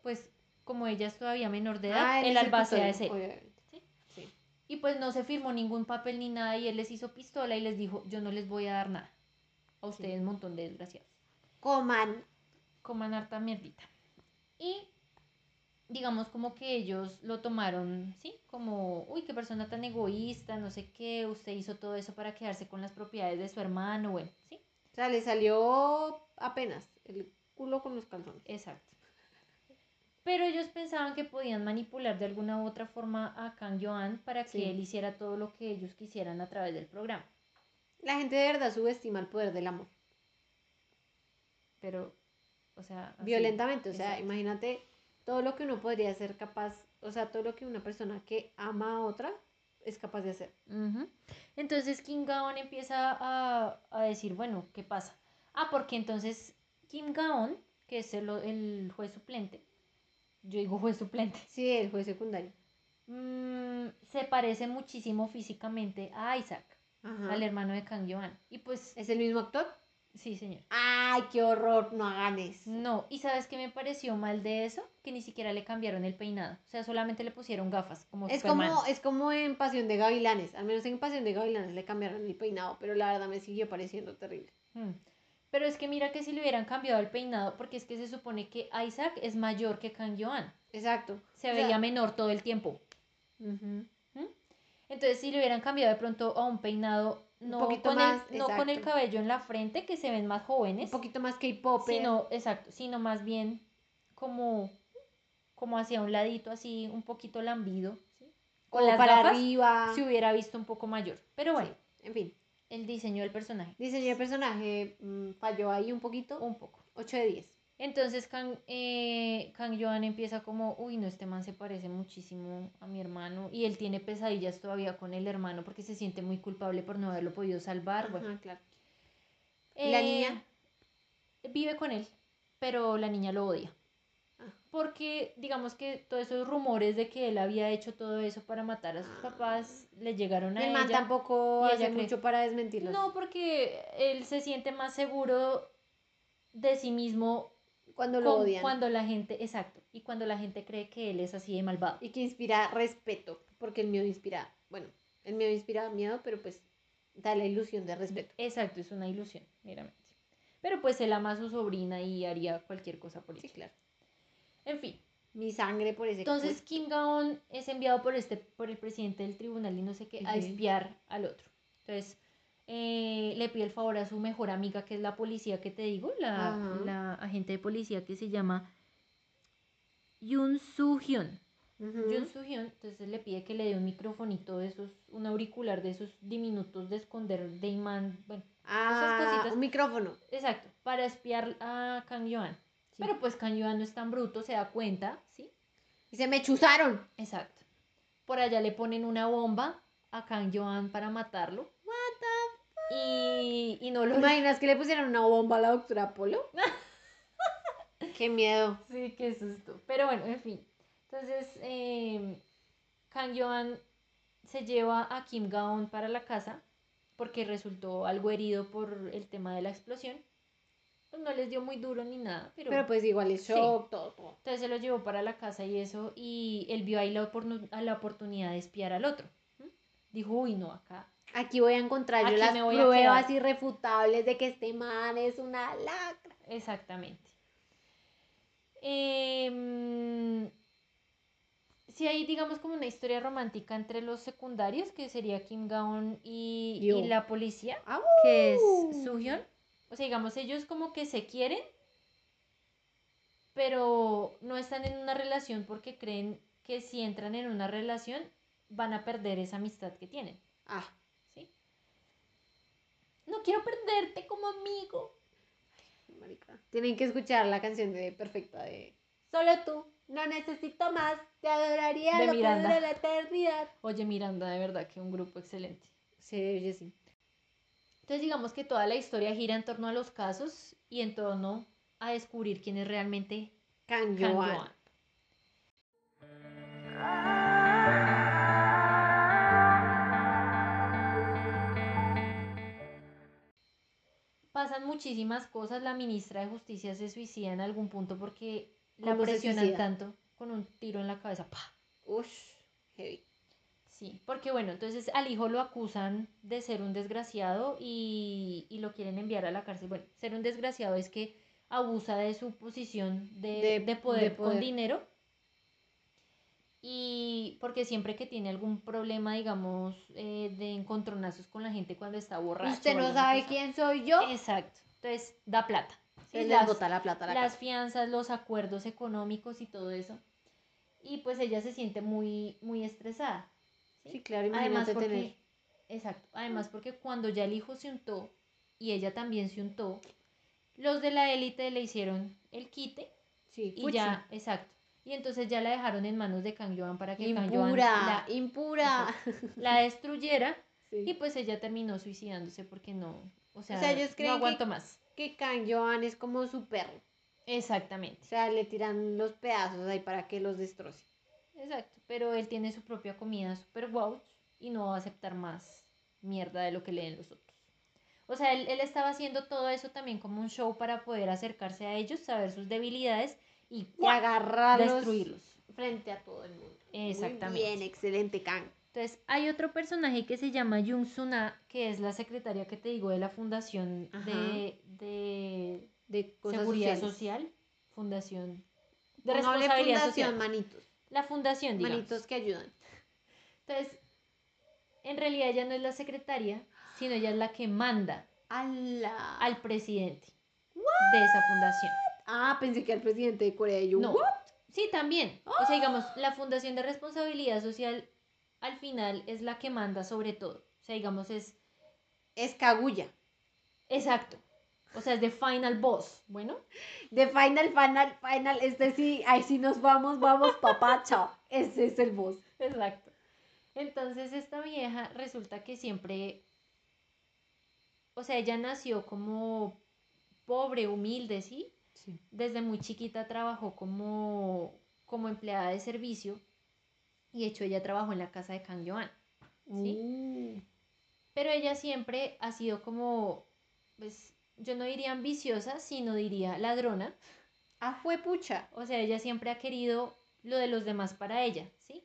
pues, como ella es todavía menor de edad, Ah, él el albacea es él. obviamente. ¿sí? Sí. Y pues no se firmó ningún papel ni nada y él les hizo pistola y les dijo, yo no les voy a dar nada. A ustedes un montón de desgraciados. Coman. Coman harta mierdita. Y digamos como que ellos lo tomaron, ¿sí? Como, uy, qué persona tan egoísta, no sé qué, usted hizo todo eso para quedarse con las propiedades de su hermano, bueno, ¿sí? O sea, le salió apenas el culo con los calzones. Exacto. Pero ellos pensaban que podían manipular de alguna u otra forma a Kang Joan para que Sí. él hiciera todo lo que ellos quisieran a través del programa. La gente de verdad subestima el poder del amor. Pero, o sea... así, Violentamente, o sea, exacto. imagínate todo lo que uno podría ser capaz, o sea, todo lo que una persona que ama a otra es capaz de hacer. Ujú. Entonces Kim Gaon empieza a, a decir, bueno, ¿qué pasa? Ah, porque entonces Kim Gaon, que es el, el juez suplente, yo digo juez suplente, Sí, el juez secundario. mm, se parece muchísimo físicamente a Isaac, Ajá. al hermano de Kang Joan. Y pues, ¿Es el mismo actor? sí, señor. Ay, qué horror, no hagan eso. No, y ¿sabes qué me pareció mal de eso? Que ni siquiera le cambiaron el peinado. O sea, solamente le pusieron gafas, como Es Superman. como, es como en Pasión de Gavilanes, al menos en Pasión de Gavilanes le cambiaron el peinado, pero la verdad me siguió pareciendo terrible. Mm. Pero es que mira que si le hubieran cambiado el peinado, porque es que se supone que Isaac es mayor que Kang Joan. Exacto. Se O sea, veía menor todo el tiempo. ujú. Entonces, si le hubieran cambiado de pronto a un peinado, Un no, poquito con, más, el, no con el cabello en la frente, que se ven más jóvenes, Un poquito más K-pop. sino, exacto, sino más bien como, como hacia un ladito, así, un poquito lambido. ¿sí? Con las para gafas, arriba. se hubiera visto un poco mayor. Pero bueno, Sí, En fin, el diseño del personaje, diseño de personaje mm, falló ahí un poquito. un poco. 8 de 10. Entonces Kang, eh, Kang Joan empieza como, uy, no, este man se parece muchísimo a mi hermano y él tiene pesadillas todavía con el hermano porque se siente muy culpable por no haberlo podido salvar. Bueno, Ajá, claro. ¿Y la Eh, niña? Vive con él, pero la niña lo odia. Porque digamos que todos esos rumores de que él había hecho todo eso para matar a sus Ah. papás le llegaron a El man ella. tampoco y hace ella cree- mucho para desmentirlos. No, porque él se siente más seguro de sí mismo cuando lo con- odian. cuando la gente, exacto, y cuando la gente cree que él es así de malvado. Y que inspira respeto, porque el miedo inspira, bueno, el miedo inspira miedo, pero pues da la ilusión de respeto. Exacto, es una ilusión, meramente. Pero pues él ama a su sobrina y haría cualquier cosa por Sí, ella. claro. En fin, Mi sangre por ese entonces cuerpo. Kim Gaon es enviado por este, por el presidente del tribunal y no sé qué, a espiar al otro. Entonces eh, le pide el favor a su mejor amiga, que es la policía que te digo, la, la agente de policía que se llama Yun Soo Hyun. Jun Soo Hyun, entonces le pide que le dé un microfonito de esos, un auricular de esos diminutos de esconder de imán, bueno, Ah, cositas. un micrófono. exacto, para espiar a Kang Yoan. Sí. Pero pues Kang Yoan no es tan bruto, se da cuenta, ¿sí? Y se me chuzaron. Exacto. Por allá le ponen una bomba a Kang Yoan para matarlo. Y, y no ¿Te lo... imaginas que le pusieron una bomba a la doctora Polo? <laughs> Qué miedo. Sí, qué susto. Pero bueno, en fin. Entonces, eh, Kang Yoan se lleva a Kim Gaon para la casa porque resultó algo herido por el tema de la explosión. Pues no les dio muy duro ni nada, pero, Pero pues igual es Sí. shock, todo, todo. entonces se lo llevó para la casa y eso, y él vio ahí la, la oportunidad de espiar al otro. Dijo, uy, no, acá. Aquí voy a encontrar yo las pruebas irrefutables de que este man es una lacra. Exactamente. Em, sí hay, digamos, como una historia romántica entre los secundarios, que sería Kim Gaon y, y la policía, ¡Au! que es Suhyun. O sea, digamos, ellos como que se quieren, pero no están en una relación porque creen que si entran en una relación van a perder esa amistad que tienen. Ah, ¿sí? No quiero perderte como amigo. marica. Tienen que escuchar la canción de Perfecta de Solo tú, no necesito más, te adoraría De lo que Miranda. dure la eternidad. Oye, Miranda, de verdad que un grupo excelente. Sí, oye, sí. Entonces digamos que toda la historia gira en torno a los casos y en torno a descubrir quién es realmente Can Kang Joan. Pasan muchísimas cosas. La ministra de Justicia se suicida en algún punto porque la ¿Cómo se presionan tanto con un tiro en la cabeza. ¡Pah! Ush, heavy. Sí, porque bueno, entonces al hijo lo acusan de ser un desgraciado y, y lo quieren enviar a la cárcel. Bueno, ser un desgraciado es que abusa de su posición de, De- de poder, de con dinero Y porque siempre que tiene algún problema, digamos, eh, de encontronazos con la gente cuando está borracho. Usted no sabe cosa. quién soy yo. Exacto. Entonces, da plata. ¿sí? Les Las- bota la plata la las casa. fianzas, los acuerdos económicos y todo eso. Y pues ella se siente muy, muy estresada. ¿Sí? Sí, claro, Además imagínate porque, tener. exacto, además porque cuando ya el hijo se untó y ella también se untó, los de la élite le hicieron el quite Sí, y fuchi. ya, exacto. Y entonces ya la dejaron en manos de Kang Yoan para que Kang Impura, la, impura. la destruyera <laughs> Sí. y pues ella terminó suicidándose porque no, o sea, sea, ellos no creen que- aguanto más. Que Kang Joan es como su perro. Exactamente. O sea, le tiran los pedazos ahí para que los destroce. Exacto, pero él tiene su propia comida super wow y no va a aceptar más mierda de lo que le den los otros. O sea, él, él estaba haciendo todo eso también como un show para poder acercarse a ellos, saber sus debilidades y agarrarlos destruirlos. frente a todo el mundo. Exactamente. Muy bien, excelente Kang. Entonces, hay otro personaje que se llama Jung Suna, que es la secretaria que te digo de la Fundación Ajá. de, de De cosas Seguridad sociales. Social, Fundación de Responsabilidad fundación, Social. manitos. La fundación, digamos. Manitos que ayudan. Entonces, en realidad ella no es la secretaria, sino ella es la que manda ¡Ala! al presidente de esa fundación. Ah, pensé que al presidente de Corea. y yo, No. ¿what? Sí, también. O sea, digamos, la Fundación de Responsabilidad Social al final es la que manda sobre todo. O sea, digamos, es Es Kaguya. exacto. O sea, es de final boss. Bueno, De Final, Final, Final. Este sí, ahí sí nos vamos, vamos, papá, chao. Ese es el boss. exacto. Entonces, esta vieja resulta que siempre. O sea, ella nació como pobre, humilde, ¿sí? Sí. desde muy chiquita trabajó como, como empleada de servicio y de hecho ella trabajó en la casa de Kang Joan. ¿Sí? Mm. Pero ella siempre ha sido como, pues yo no diría ambiciosa, sino diría ladrona. Ah, fue pucha. O sea, ella siempre ha querido lo de los demás para ella, ¿sí?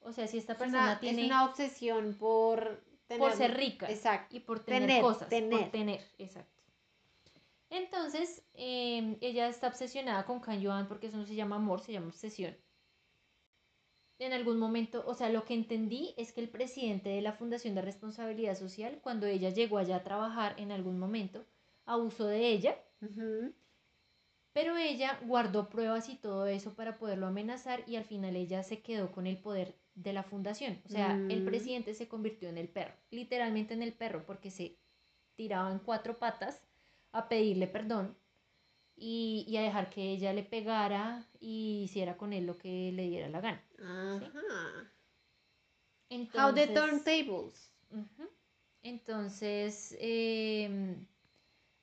O sea, si esta Es persona una, tiene es una obsesión por tener... por ser rica Exacto. y por tener, Tener, cosas, tener. por tener, exacto. Entonces, eh, ella está obsesionada con Kan Yuan porque eso no se llama amor, se llama obsesión. En algún momento, o sea, lo que entendí es que el presidente de la Fundación de Responsabilidad Social, cuando ella llegó allá a trabajar en algún momento, abusó de ella, pero ella guardó pruebas y todo eso para poderlo amenazar y al final ella se quedó con el poder de la fundación. O sea, el Mm. presidente se convirtió en el perro, literalmente en el perro, porque se tiraba en cuatro patas a pedirle perdón y, y a dejar que ella le pegara y hiciera con él lo que le diera la gana. Ajá. Entonces, How the turntables. Ujú. Entonces, em,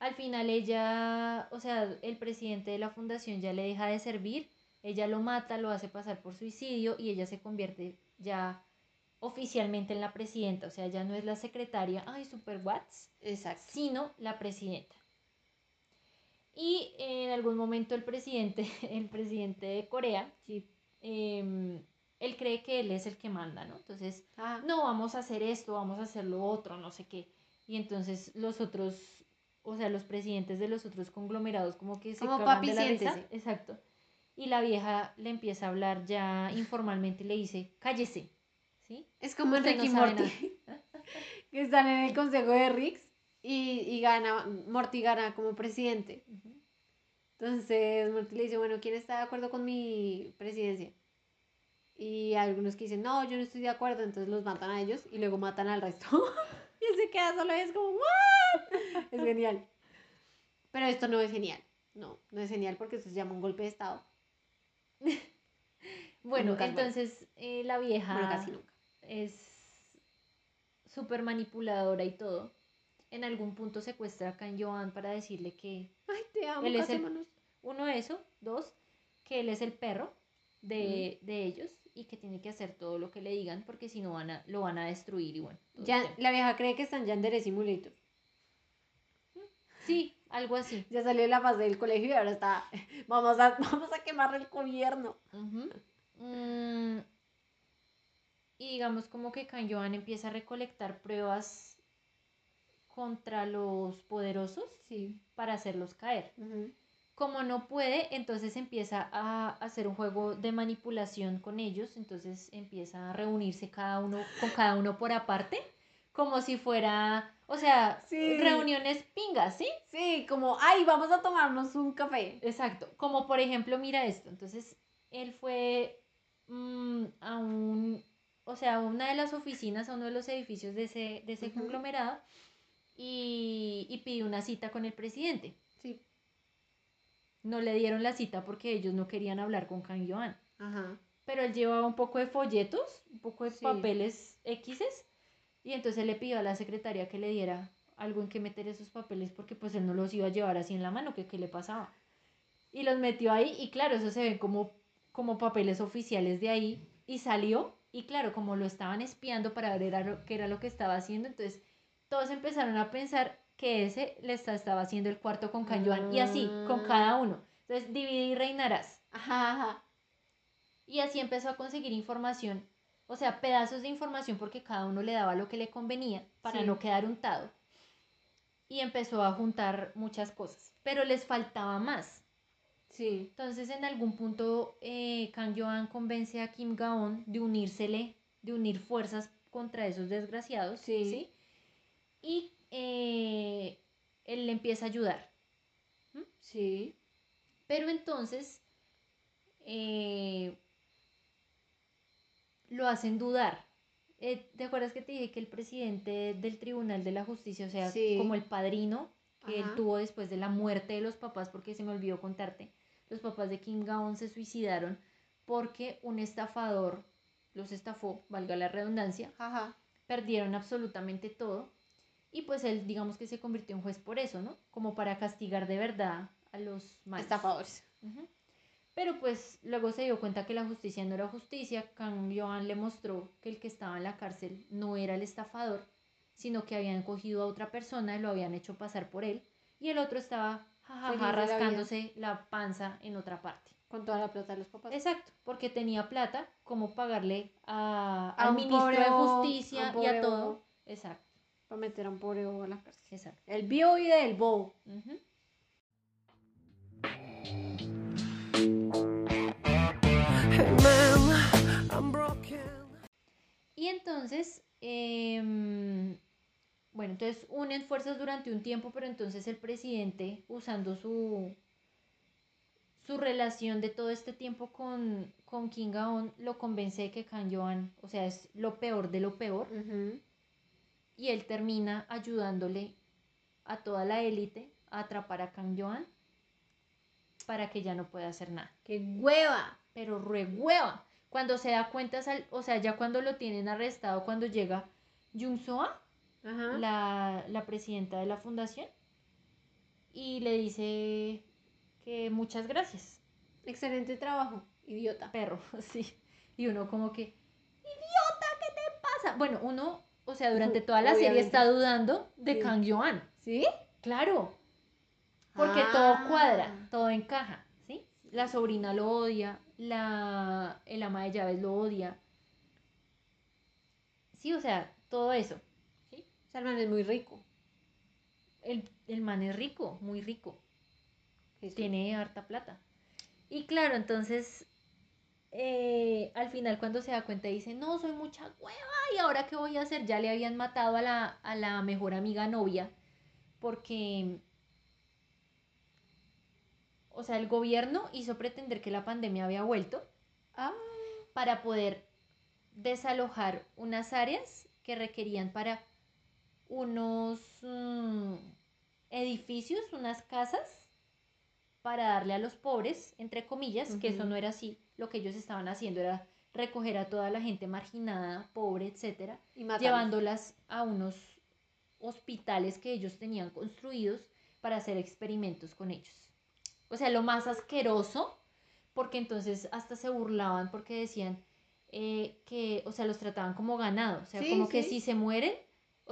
al final ella, o sea, el presidente de la fundación ya le deja de servir, ella lo mata, lo hace pasar por suicidio y ella se convierte ya oficialmente en la presidenta, o sea, ya no es la secretaria, ay, super Watts, Exacto. sino la presidenta. Y en algún momento el presidente, <laughs> el presidente de Corea, Sí. em, él cree que él es el que manda, ¿no? Entonces, Ah, no, vamos a hacer esto, vamos a hacer lo otro, no sé qué. Y entonces los otros, o sea, los presidentes de los otros conglomerados como que se Como cagan papi, de la risa. Exacto. Y la vieja le empieza a hablar ya informalmente y le dice, cállese, ¿sí? Es como Usted no sabe Morty. <laughs> <laughs> que están en el consejo de Riggs y, y gana, Morty gana como presidente. Entonces Morty le dice, bueno, ¿quién está de acuerdo con mi presidencia? Y algunos que dicen, no, yo no estoy de acuerdo, entonces los matan a ellos y luego matan al resto. <laughs> y él se queda solo y es como, ¿what? Es genial. Pero esto no es genial. No, no es genial porque esto se llama un golpe de Estado. <laughs> Bueno, Nunca entonces eh, la vieja Bueno, casi nunca. es súper manipuladora y todo. En algún punto secuestra a Kan Joan para decirle que Ay, te amo, Él es el- casémonos. Uno, eso. Dos, que él es el perro de, de ellos y que tiene que hacer todo lo que le digan porque si no van a, lo van a destruir y bueno. Ya, la vieja cree que está en Yandere Simulator. Sí, algo así. Ya salió de la fase del colegio y ahora está, <laughs> vamos a, vamos a quemar el gobierno. Mm, y digamos como que Kan Joan empieza a recolectar pruebas contra los poderosos Sí. para hacerlos caer. Como no puede, entonces empieza a hacer un juego de manipulación con ellos, entonces empieza a reunirse cada uno con cada uno por aparte, como si fuera, o sea, Sí. reuniones pingas, ¿sí? Sí, como, ay, vamos a tomarnos un café. Exacto, como por ejemplo, mira esto, entonces él fue mm, a un, o sea, a una de las oficinas, a uno de los edificios de ese, de ese conglomerado y, y pidió una cita con el presidente. Sí. No le dieron la cita porque ellos no querían hablar con Kang. Ajá. Pero él llevaba un poco de folletos, un poco de Sí. papeles X, y entonces le pidió a la secretaria que le diera algo en que meter esos papeles porque pues él no los iba a llevar así en la mano, que qué le pasaba. Y los metió ahí y claro, eso se ven como, como papeles oficiales de ahí y salió y claro, como lo estaban espiando para ver era lo- qué era lo que estaba haciendo, entonces todos empezaron a pensar que ese le esta- estaba haciendo el cuarto con Kan Yuan y así, con Ah. cada uno. Entonces, divide y reinarás. Ajá, ajá. Y así empezó a conseguir información, o sea, pedazos de información porque cada uno le daba lo que le convenía para Sí. no quedar untado. Y empezó a juntar muchas cosas, pero les faltaba más. Sí. Entonces, en algún punto, eh, Kang Joan convence a Kim Gaon de unírsele, de unir fuerzas contra esos desgraciados. Sí. Y eh, él le empieza a ayudar. Sí. Pero entonces eh, lo hacen dudar. Eh, ¿Te acuerdas que te dije que el presidente del Tribunal de la Justicia, o sea, Sí. como el padrino que él tuvo después de la muerte de los papás, porque se me olvidó contarte, los papás de Kim Gaon se suicidaron porque un estafador los estafó, valga la redundancia, Ajá. perdieron absolutamente todo y pues él digamos que se convirtió en juez por eso, ¿no? Como para castigar de verdad a los malos. Estafadores. Pero pues luego se dio cuenta que la justicia no era justicia. Kang Joan le mostró que el que estaba en la cárcel no era el estafador, sino que habían cogido a otra persona y lo habían hecho pasar por él. Y el otro estaba jajaja, la rascándose la panza en otra parte. Con toda la plata de los papás. Exacto, porque tenía plata como pagarle a, A al ministro de justicia y a todo. Exacto, Para meter a un pobre bobo a la cárcel. exacto. El bio y del bobo. Man, I'm broken. Y entonces, em, bueno, entonces unen fuerzas durante un tiempo, pero entonces el presidente, usando su, su relación de todo este tiempo con, con Kim Gaon, lo convence de que Kang Joan, o sea, es lo peor de lo peor, Ujú. Y él termina ayudándole a toda la élite a atrapar a Kang Joan para que ya no pueda hacer nada ¡Qué hueva! pero re hueva. Cuando se da cuenta, sal- o sea, ya cuando lo tienen arrestado, cuando llega Jung Soa, la, la presidenta de la fundación, y le dice que muchas gracias, Excelente trabajo, idiota. perro, <laughs> sí. Y uno como que, idiota, ¿qué te pasa? Bueno, uno, o sea, durante toda la serie está dudando de Sí. Kang Joan. ¿Sí? Claro, porque Ah. todo cuadra, todo encaja, ¿sí? La sobrina lo odia, la, el ama de llaves lo odia. Sí, o sea, todo eso, ¿sí? O sea, el man es muy rico. El, el man es rico, muy rico, Jesús. tiene harta plata. Y claro, entonces, eh, al final cuando se da cuenta dice, no, soy mucha hueva, ¿y ahora qué voy a hacer? Ya le habían matado a la, a la mejor amiga novia, porque, o sea, el gobierno hizo pretender que la pandemia había vuelto Ah, para poder desalojar unas áreas que requerían para unos mm, edificios, unas casas, para darle a los pobres, entre comillas, que eso no era así. Lo que ellos estaban haciendo era recoger a toda la gente marginada, pobre, etcétera, y llevándolas a unos hospitales que ellos tenían construidos para hacer experimentos con ellos. O sea, lo más asqueroso, porque entonces hasta se burlaban porque decían eh, que, o sea, los trataban como ganado, o sea, Sí, como que si se mueren,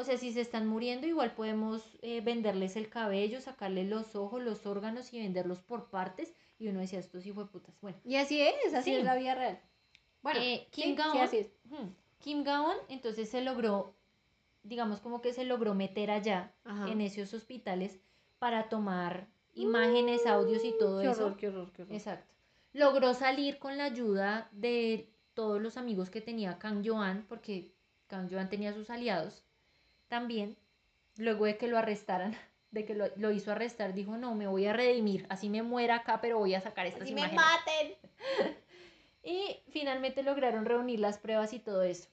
o sea, si se están muriendo, igual podemos eh, venderles el cabello, sacarles los ojos, los órganos y venderlos por partes. Y uno decía, estos hijos de putas. Bueno, Y así es, así Sí. es la vida real. Bueno, eh, Kim sí, Gaon, así es. ujú, Kim Gaon, entonces se logró, digamos como que se logró meter allá Ajá. en esos hospitales para tomar imágenes, audios y todo Qué eso. horror, qué horror, qué horror. Exacto. Logró salir con la ayuda de todos los amigos que tenía Kang Joan, porque Kang Joan tenía sus aliados también. Luego de que lo arrestaran, <laughs> de que lo, lo hizo arrestar, dijo, no, me voy a redimir, así me muera acá, pero voy a sacar estas Así me imágenes. maten. <laughs> Y finalmente lograron reunir las pruebas y todo eso.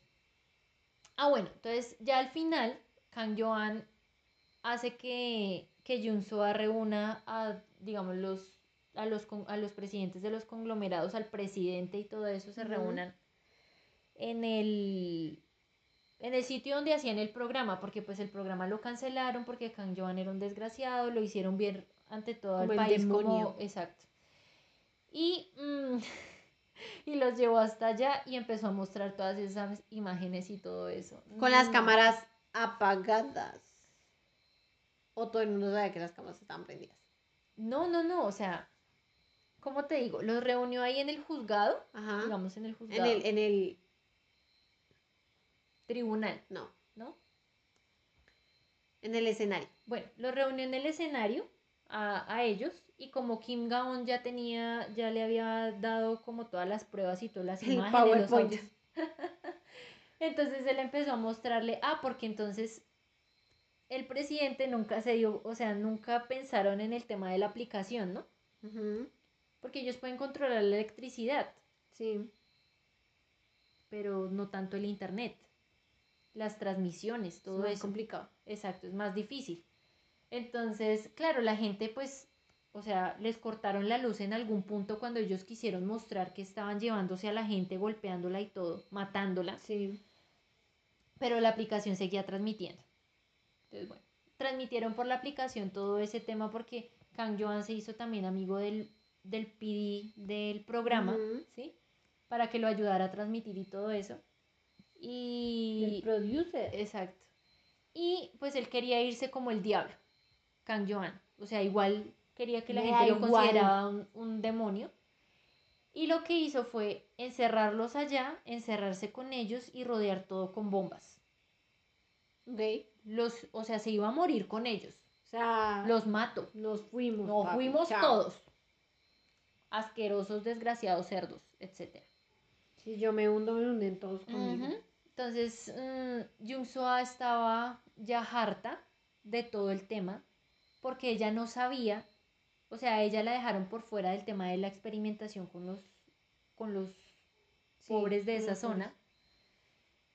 Ah, bueno, entonces ya al final, Kang Joan hace que, que Jun Soa reúna a, digamos, los, a, los, a los presidentes de los conglomerados, al presidente y todo eso, se reúnan en el, en el sitio donde hacían el programa, porque pues el programa lo cancelaron porque Kang Joan era un desgraciado, lo hicieron ver ante todo Como el país como... Exacto. Y, mm, <laughs> y los llevó hasta allá y empezó a mostrar todas esas imágenes y todo eso. Con las No. cámaras apagadas. O todo el mundo sabe que las cámaras estaban prendidas. No, no, no, o sea, ¿cómo te digo? Los reunió ahí en el juzgado, Ajá. digamos en el En juzgado, el, en el. Tribunal, No. ¿no? En el escenario. Bueno, los reunió en el escenario a, a ellos y como Kim Gaon ya tenía, ya le había dado como todas las pruebas y todas las El imágenes, los PowerPoint. <laughs> entonces él empezó a mostrarle, ah, porque entonces el presidente nunca se dio, o sea, nunca pensaron en el tema de la aplicación, ¿no? Porque ellos pueden controlar la electricidad, Sí. pero no tanto el internet, las transmisiones, todo es eso. complicado. Exacto, es más difícil. Entonces, claro, la gente pues, o sea, les cortaron la luz en algún punto cuando ellos quisieron mostrar que estaban llevándose a la gente, golpeándola y todo, matándola, Sí. pero la aplicación seguía transmitiendo. Entonces, bueno, transmitieron por la aplicación todo ese tema porque Kang Joan se hizo también amigo del, del PD del programa. ¿sí? Para que lo ayudara a transmitir y todo eso. Y... El producer. Exacto. Y pues él quería irse como el diablo, Kang Joan. O sea, igual quería que la Me gente lo igual. consideraba un, un demonio. Y lo que hizo fue encerrarlos allá, encerrarse con ellos y rodear todo con bombas. Ok. Los, o sea, se iba a morir con ellos. O sea, Los mato. nos fuimos. Nos fuimos chao. todos. Asquerosos, desgraciados cerdos, etcétera. Si yo me hundo, me hunden todos conmigo. Entonces, mm, Jung Soa estaba ya harta de todo el tema porque ella no sabía, o sea, ella la dejaron por fuera del tema de la experimentación con los, con los Sí, pobres de esa pobres. zona.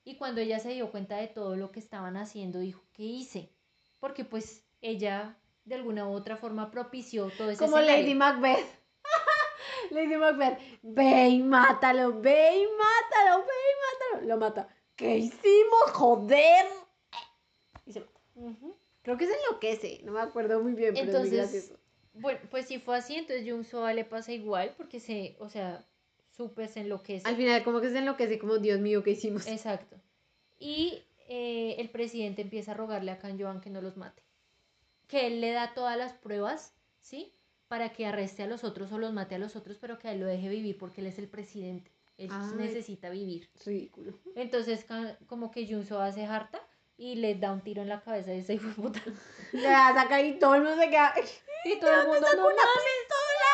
Y cuando ella se dio cuenta de todo lo que estaban haciendo, dijo, ¿qué hice? Porque pues ella de alguna u otra forma propició todo ese Como escenario. Lady Macbeth. <laughs> Lady Macbeth. Ve y mátalo, ve y mátalo, ve y mátalo. Lo mata. ¿Qué hicimos? Joder. Y se mata. Creo que se enloquece. No me acuerdo muy bien, pero es muy Entonces, gracioso. Bueno, pues si fue así, entonces Jung Soa le pasa igual porque se, o sea, súper se enloquece. Al final, como que se enloquece, como Dios mío, ¿qué hicimos? Exacto. Y eh, el presidente empieza a rogarle a Can Joan que no los mate. Que él le da todas las pruebas, ¿sí? Para que arreste a los otros o los mate a los otros, pero que a él lo deje vivir porque él es el presidente. Él Ay. necesita vivir. Ridículo. Entonces, como que Jun Soa se harta y le da un tiro en la cabeza a ese hijo de puta. <laughs> Le va a sacar y todo el mundo se queda. Y todo el mundo no una mames. pistola!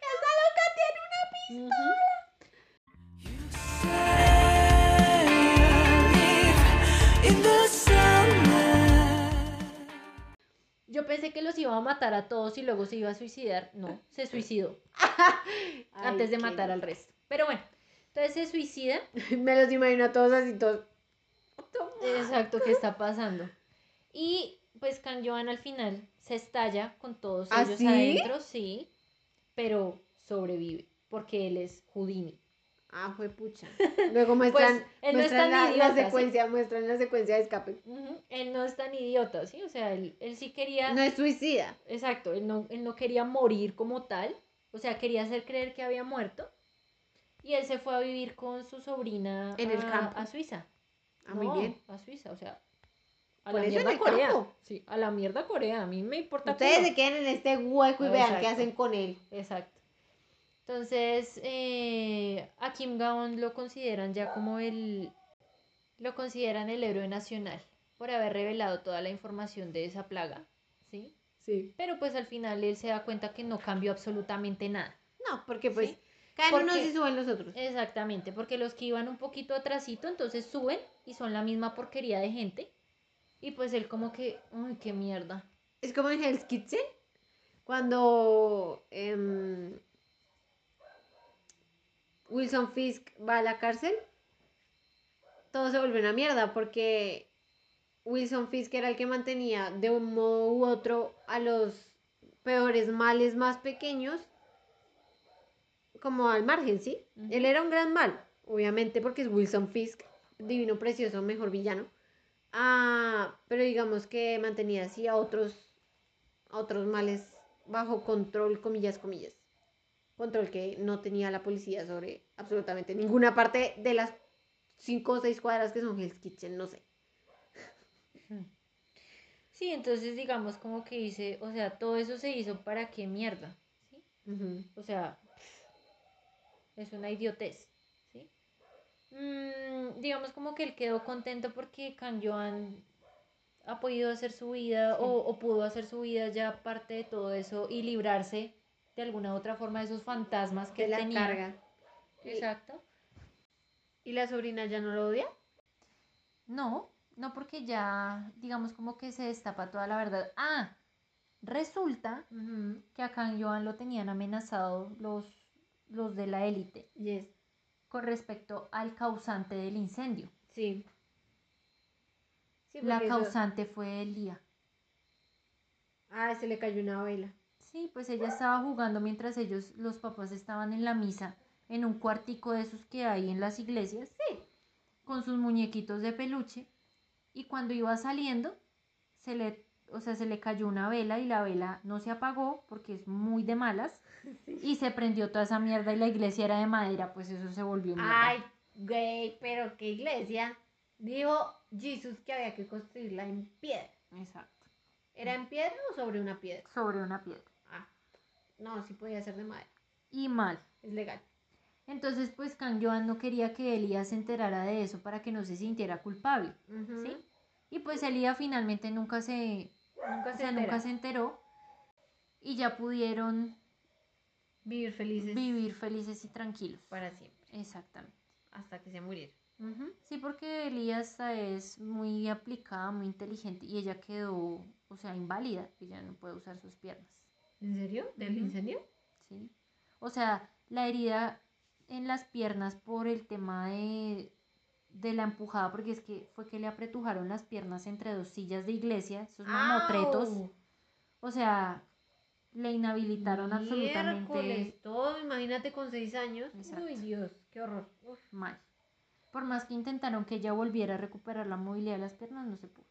¡Esa loca tiene una summer. Yo pensé que los iba a matar a todos y luego se iba a suicidar. No, se suicidó <laughs> antes de matar al resto. Pero bueno, entonces se suicida. <laughs> Me los imagino a todos así, todos. Exacto, ¿qué está pasando? Y pues Kang Joan al final se estalla con todos ¿Ah, ellos sí? adentro, sí, pero sobrevive porque él es Houdini. Ah, fue pucha. Luego <laughs> muestran, Pues, no muestran la, secuencia, muestran la secuencia de escape. Él no es tan idiota, ¿sí? O sea, él, él sí quería... No es suicida. Exacto, él no, él no quería morir como tal, o sea, quería hacer creer que había muerto. Y él se fue a vivir con su sobrina En el a, campo. a Suiza. Ah, muy bien. A Suiza, o sea, a Por la mierda Corea. campo. Sí, a la mierda Corea, a mí me importa Ustedes se queden en este hueco y vean qué hacen con él. Exacto. Entonces, eh, a Kim Gaon lo consideran ya como el. Lo consideran el héroe nacional por haber revelado toda la información de esa plaga. ¿Sí? Sí. Pero pues al final él se da cuenta que no cambió absolutamente nada. No, porque pues Sí. Caen Porque- unos y suben los otros. Exactamente, porque los que iban un poquito atrasito, entonces suben y son la misma porquería de gente. Y pues él como que, uy, qué mierda. Es como en Hell's Kitchen, cuando em, Wilson Fisk va a la cárcel, todo se vuelve una mierda porque Wilson Fisk era el que mantenía de un modo u otro a los peores males más pequeños como al margen, ¿sí? Él era un gran mal, obviamente porque es Wilson Fisk, divino, precioso, mejor villano. Ah, pero digamos que mantenía así a otros, a otros males bajo control, comillas, comillas. Control que no tenía la policía sobre absolutamente ninguna parte de las cinco o seis cuadras que son Hell's Kitchen, no sé. Sí, entonces digamos como que dice, o sea, todo eso se hizo para qué mierda, ¿sí? O sea, es una idiotez, ¿sí? Mm, digamos como que él quedó contento porque Kang Joan ha podido hacer su vida o, o pudo hacer su vida ya parte de todo eso y librarse de alguna otra forma de esos fantasmas que él la tenía. carga. Exacto. ¿Y la sobrina ya no lo odia? No, no porque ya, digamos como que se destapa toda la verdad. Ah, resulta que a Kang Joan lo tenían amenazado los, los de la élite Yes. con respecto al causante del incendio. Sí. Sí, La porque eso- causante fue Elia. Ah, se le cayó una vela. Sí, pues ella estaba jugando mientras ellos, los papás, estaban en la misa, en un cuartico de esos que hay en las iglesias, Sí. con sus muñequitos de peluche. Y cuando iba saliendo, se le, o sea, se le cayó una vela y la vela no se apagó porque es muy de malas. Y se prendió toda esa mierda y la iglesia era de madera, pues eso se volvió mierda. Ay, güey, pero qué iglesia. Dijo Jesús que había que construirla en piedra. Exacto. ¿Era en piedra o sobre una piedra? Sobre una piedra. Ah, no, sí podía ser de madera. Y mal. Es legal. Entonces, pues Kang Joan no quería que Elías se enterara de eso para que no se sintiera culpable. ¿sí? Y pues Elías finalmente nunca se, Nunca o se sea, entera. nunca se enteró y ya pudieron Vivir felices vivir felices y tranquilos. para siempre. Exactamente. Hasta que se muriera. Ujú. Sí, porque Elías es muy aplicada, muy inteligente y ella quedó, o sea, inválida, que ya no puede usar sus piernas. ¿En serio? ¿Del Ujú. incendio? ¿sí? O sea, la herida en las piernas por el tema de, de la empujada, porque es que fue que le apretujaron las piernas entre dos sillas de iglesia, esos mamotretos. ¡Au! O sea, le inhabilitaron absolutamente Miércoles, todo, imagínate con seis años. Exacto. Uy, Dios, qué horror. Uf. mal. Por más que intentaron que ella volviera a recuperar la movilidad de las piernas, no se pudo.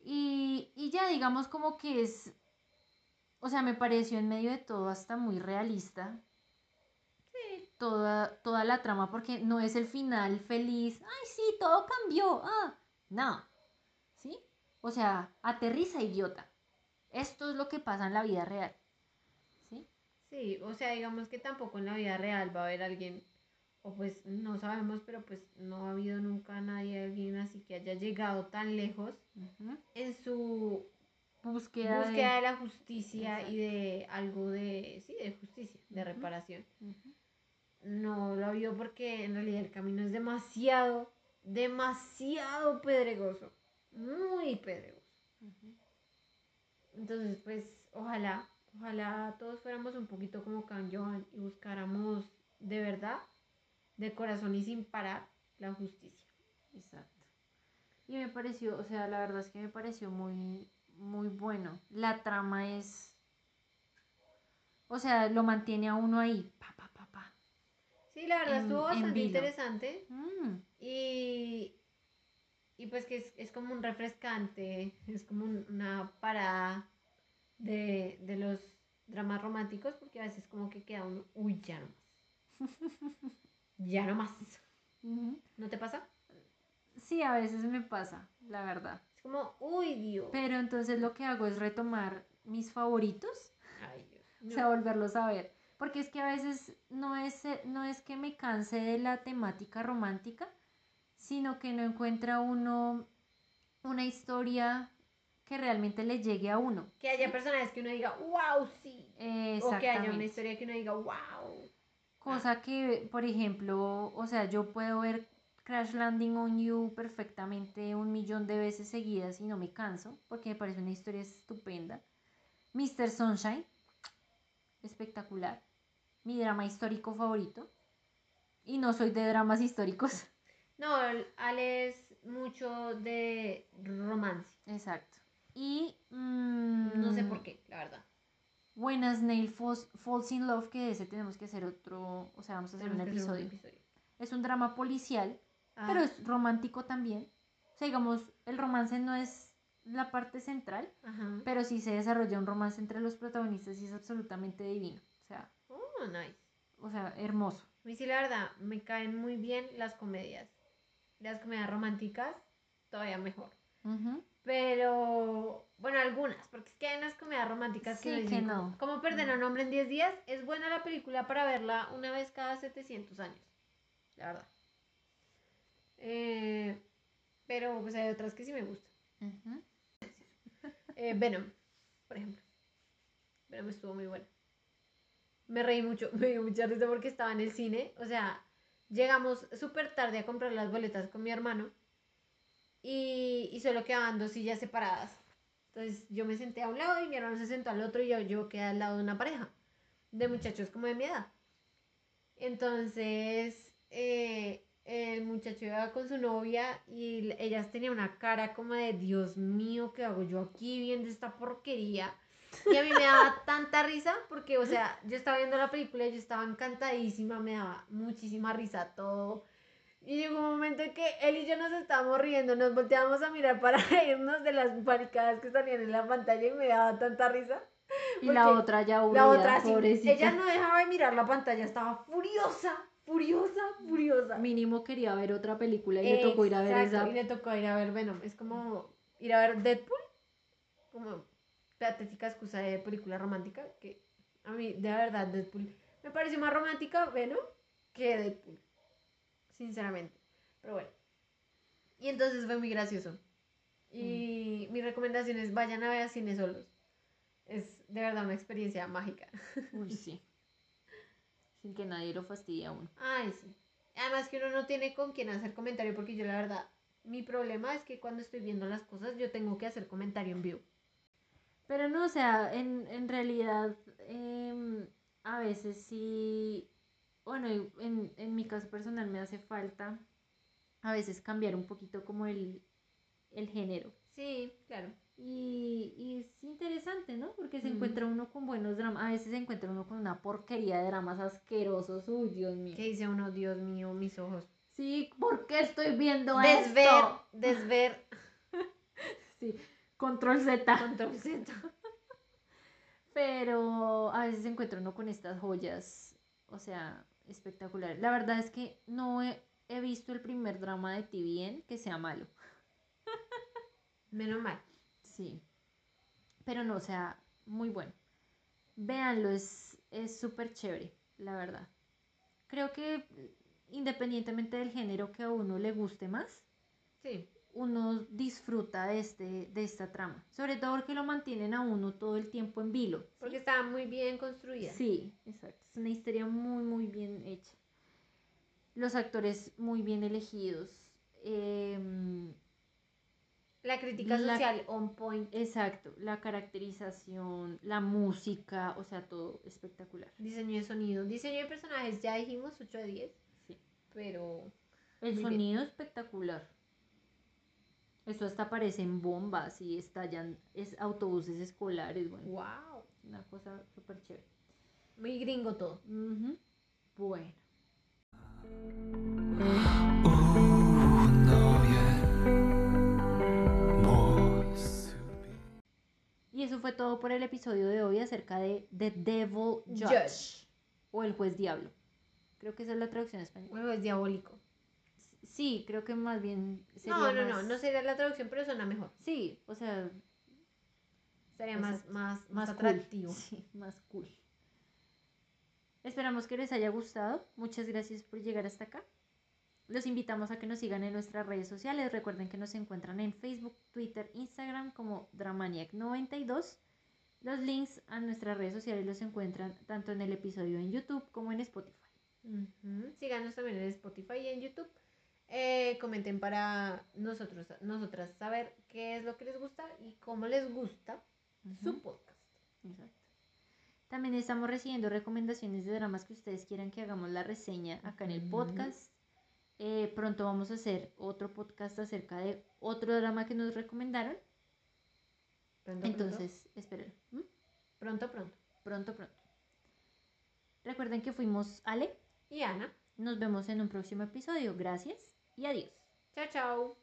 Y, y ya digamos como que es, o sea, me pareció en medio de todo hasta muy realista. Toda, toda la trama, porque no es el final feliz, ay sí, todo cambió, ah, no, ¿sí? O sea, aterriza, idiota. Esto es lo que pasa en la vida real, ¿sí? Sí, o sea, digamos que tampoco en la vida real va a haber alguien, o pues no sabemos, pero pues no ha habido nunca nadie, alguien así que haya llegado tan lejos en su Búsqueda, de- búsqueda de la justicia Exacto. y de algo de, sí, de justicia, de reparación. No lo vio porque en realidad el camino es demasiado, demasiado pedregoso, muy pedregoso. Entonces, pues, ojalá, ojalá todos fuéramos un poquito como Can Joan y buscáramos de verdad, de corazón y sin parar, la justicia. Exacto. Y me pareció, o sea, la verdad es que me pareció muy, muy bueno. La trama es, o sea, lo mantiene a uno ahí. Pa, pa, pa, pa. Sí, la verdad En- estuvo bastante interesante Mm, y, y pues que es, es como un refrescante, es como un- una parada de, de los dramas románticos porque a veces como que queda uno, uy, ya no más. ya no más. ¿No te pasa? Sí, a veces me pasa, la verdad. Es como, uy, Dios. Pero entonces lo que hago es retomar mis favoritos, Ay, Dios. o sea, volverlos a ver. Porque es que a veces no es, no es que me canse de la temática romántica, sino que no encuentra uno una historia que realmente le llegue a uno. Que haya personajes que uno diga, wow, sí. O que haya una historia que uno diga, wow. Cosa que, por ejemplo, o sea, yo puedo ver Crash Landing on You perfectamente un millón de veces seguidas y no me canso, porque me parece una historia estupenda. Mr. Sunshine, espectacular. Mi drama histórico favorito. Y no soy de dramas históricos. No, Ale es mucho de romance. Exacto. Y... mm, No sé por qué, la verdad. When a Snail Falls, Falls in Love, que ese tenemos que hacer otro, o sea, vamos a hacer un episodio. Es un drama policial, Ah, pero es romántico también. O sea, digamos, el romance no es la parte central, Ajá. pero sí se desarrolla un romance entre los protagonistas y es absolutamente divino. O sea, Oh, nice. o sea, hermoso. Mí sí, la verdad, me caen muy bien las comedias. Las comedias románticas, todavía mejor. Pero, bueno, algunas, porque es que hay unas comedias románticas que, Sí, dice, que como- no. ¿Cómo perder a un hombre en 10 días? Es buena la película para verla una vez cada 700 años, la verdad. Eh, pero pues hay otras que sí me gustan. Eh, Venom, por ejemplo. Venom estuvo muy buena. Me reí mucho, <laughs> me dio mucha risa porque estaba en el cine. O sea, llegamos súper tarde a comprar las boletas con mi hermano y, y solo quedaban dos sillas separadas. Entonces yo me senté a un lado y mi hermano se sentó al otro y yo, yo quedé al lado de una pareja de muchachos como de mi edad. Entonces, eh, el muchacho iba con su novia y ellas tenían una cara como de Dios mío, ¿qué hago yo aquí viendo esta porquería? Y a mí me daba tanta risa porque, o sea, yo estaba viendo la película y yo estaba encantadísima, me daba muchísima risa todo. Y llegó un momento en que él y yo nos estábamos riendo, nos volteábamos a mirar para <laughs> irnos de las panicadas que salían en la pantalla y me daba tanta risa. Y la otra ya La aburrida, otra sí, pobrecita. ella no dejaba de mirar la pantalla, estaba furiosa, furiosa, furiosa. Mínimo quería ver otra película y le tocó ir a ver Exacto, esa. Y le tocó ir a ver Venom. Es como ir a ver Deadpool, como patética excusa de película romántica, que a mí, de verdad, Deadpool me pareció más romántica Venom que Deadpool, sinceramente. Pero bueno. Y entonces fue muy gracioso. Y Mm. mi recomendación es vayan a ver a cine solos. Es de verdad una experiencia mágica. <laughs> Uy, sí. Sin que nadie lo fastidie a uno. Ay, sí. Además que uno no tiene con quién hacer comentario porque yo la verdad, mi problema es que cuando estoy viendo las cosas yo tengo que hacer comentario en vivo. Pero no, o sea, en, en realidad, em, a veces sí, bueno, en, en mi caso personal me hace falta a veces cambiar un poquito como el, el género. Sí, claro. Y, y es interesante, ¿no? Porque se Mm. encuentra uno con buenos dramas, a veces se encuentra uno con una porquería de dramas asquerosos, uy, Dios mío. ¿Qué dice uno? Dios mío, mis ojos. Sí, ¿por qué estoy viendo Desver, esto? desver, <laughs> Sí, control Z. control Z. <laughs> Pero a veces se encuentra uno con estas joyas, o sea, espectaculares. La verdad es que no he, he visto el primer drama de TVN que sea malo. <laughs> Menos mal. Sí. Pero no, o sea, muy bueno. Véanlo, es es súper chévere, la verdad. Creo que independientemente del género que a uno le guste más, Sí. Uno disfruta de, este, de esta trama. Sobre todo porque lo mantienen a uno todo el tiempo en vilo. ¿sí? Porque está muy bien construida. Sí, exacto. Es una historia muy, muy bien hecha. Los actores muy bien elegidos. em, La crítica La- social on point. exacto. La caracterización, la música, o sea, todo espectacular. Diseño de sonido. Diseño de personajes, ya dijimos 8 de 10. Sí. Pero. El bien. sonido espectacular. Eso hasta aparecen bombas y estallan es, autobuses escolares. Bueno, ¡Wow! una cosa súper chévere. Muy gringo todo. Bueno. Y eso fue todo por el episodio de hoy acerca de The Devil Judge, Judge. o el juez diablo. Creo que esa es la traducción en español. Bueno, es diabólico. Sí, creo que más bien sería No, no, no. más- No sería la traducción, pero suena mejor. Sí, o sea, Sería más, más, más, más atractivo. Cool. <laughs> Sí, más cool. Esperamos que les haya gustado. Muchas gracias por llegar hasta acá. los invitamos a que nos sigan en nuestras redes sociales. Recuerden que nos encuentran en Facebook, Twitter, Instagram como Dramaniac92. Los links a nuestras redes sociales los encuentran tanto en el episodio en YouTube como en Spotify. Síganos también en Spotify y en YouTube. Eh, comenten para nosotros, nosotras saber qué es lo que les gusta y cómo les gusta su podcast. Exacto. También estamos recibiendo recomendaciones de dramas que ustedes quieran que hagamos la reseña acá en el podcast. Eh, pronto vamos a hacer otro podcast acerca de otro drama que nos recomendaron. Pronto, Entonces, esperen. ¿m? pronto, pronto. Pronto, pronto. Recuerden que fuimos Ale. Y Ana, Nos vemos en un próximo episodio. Gracias E é. Tchau, tchau!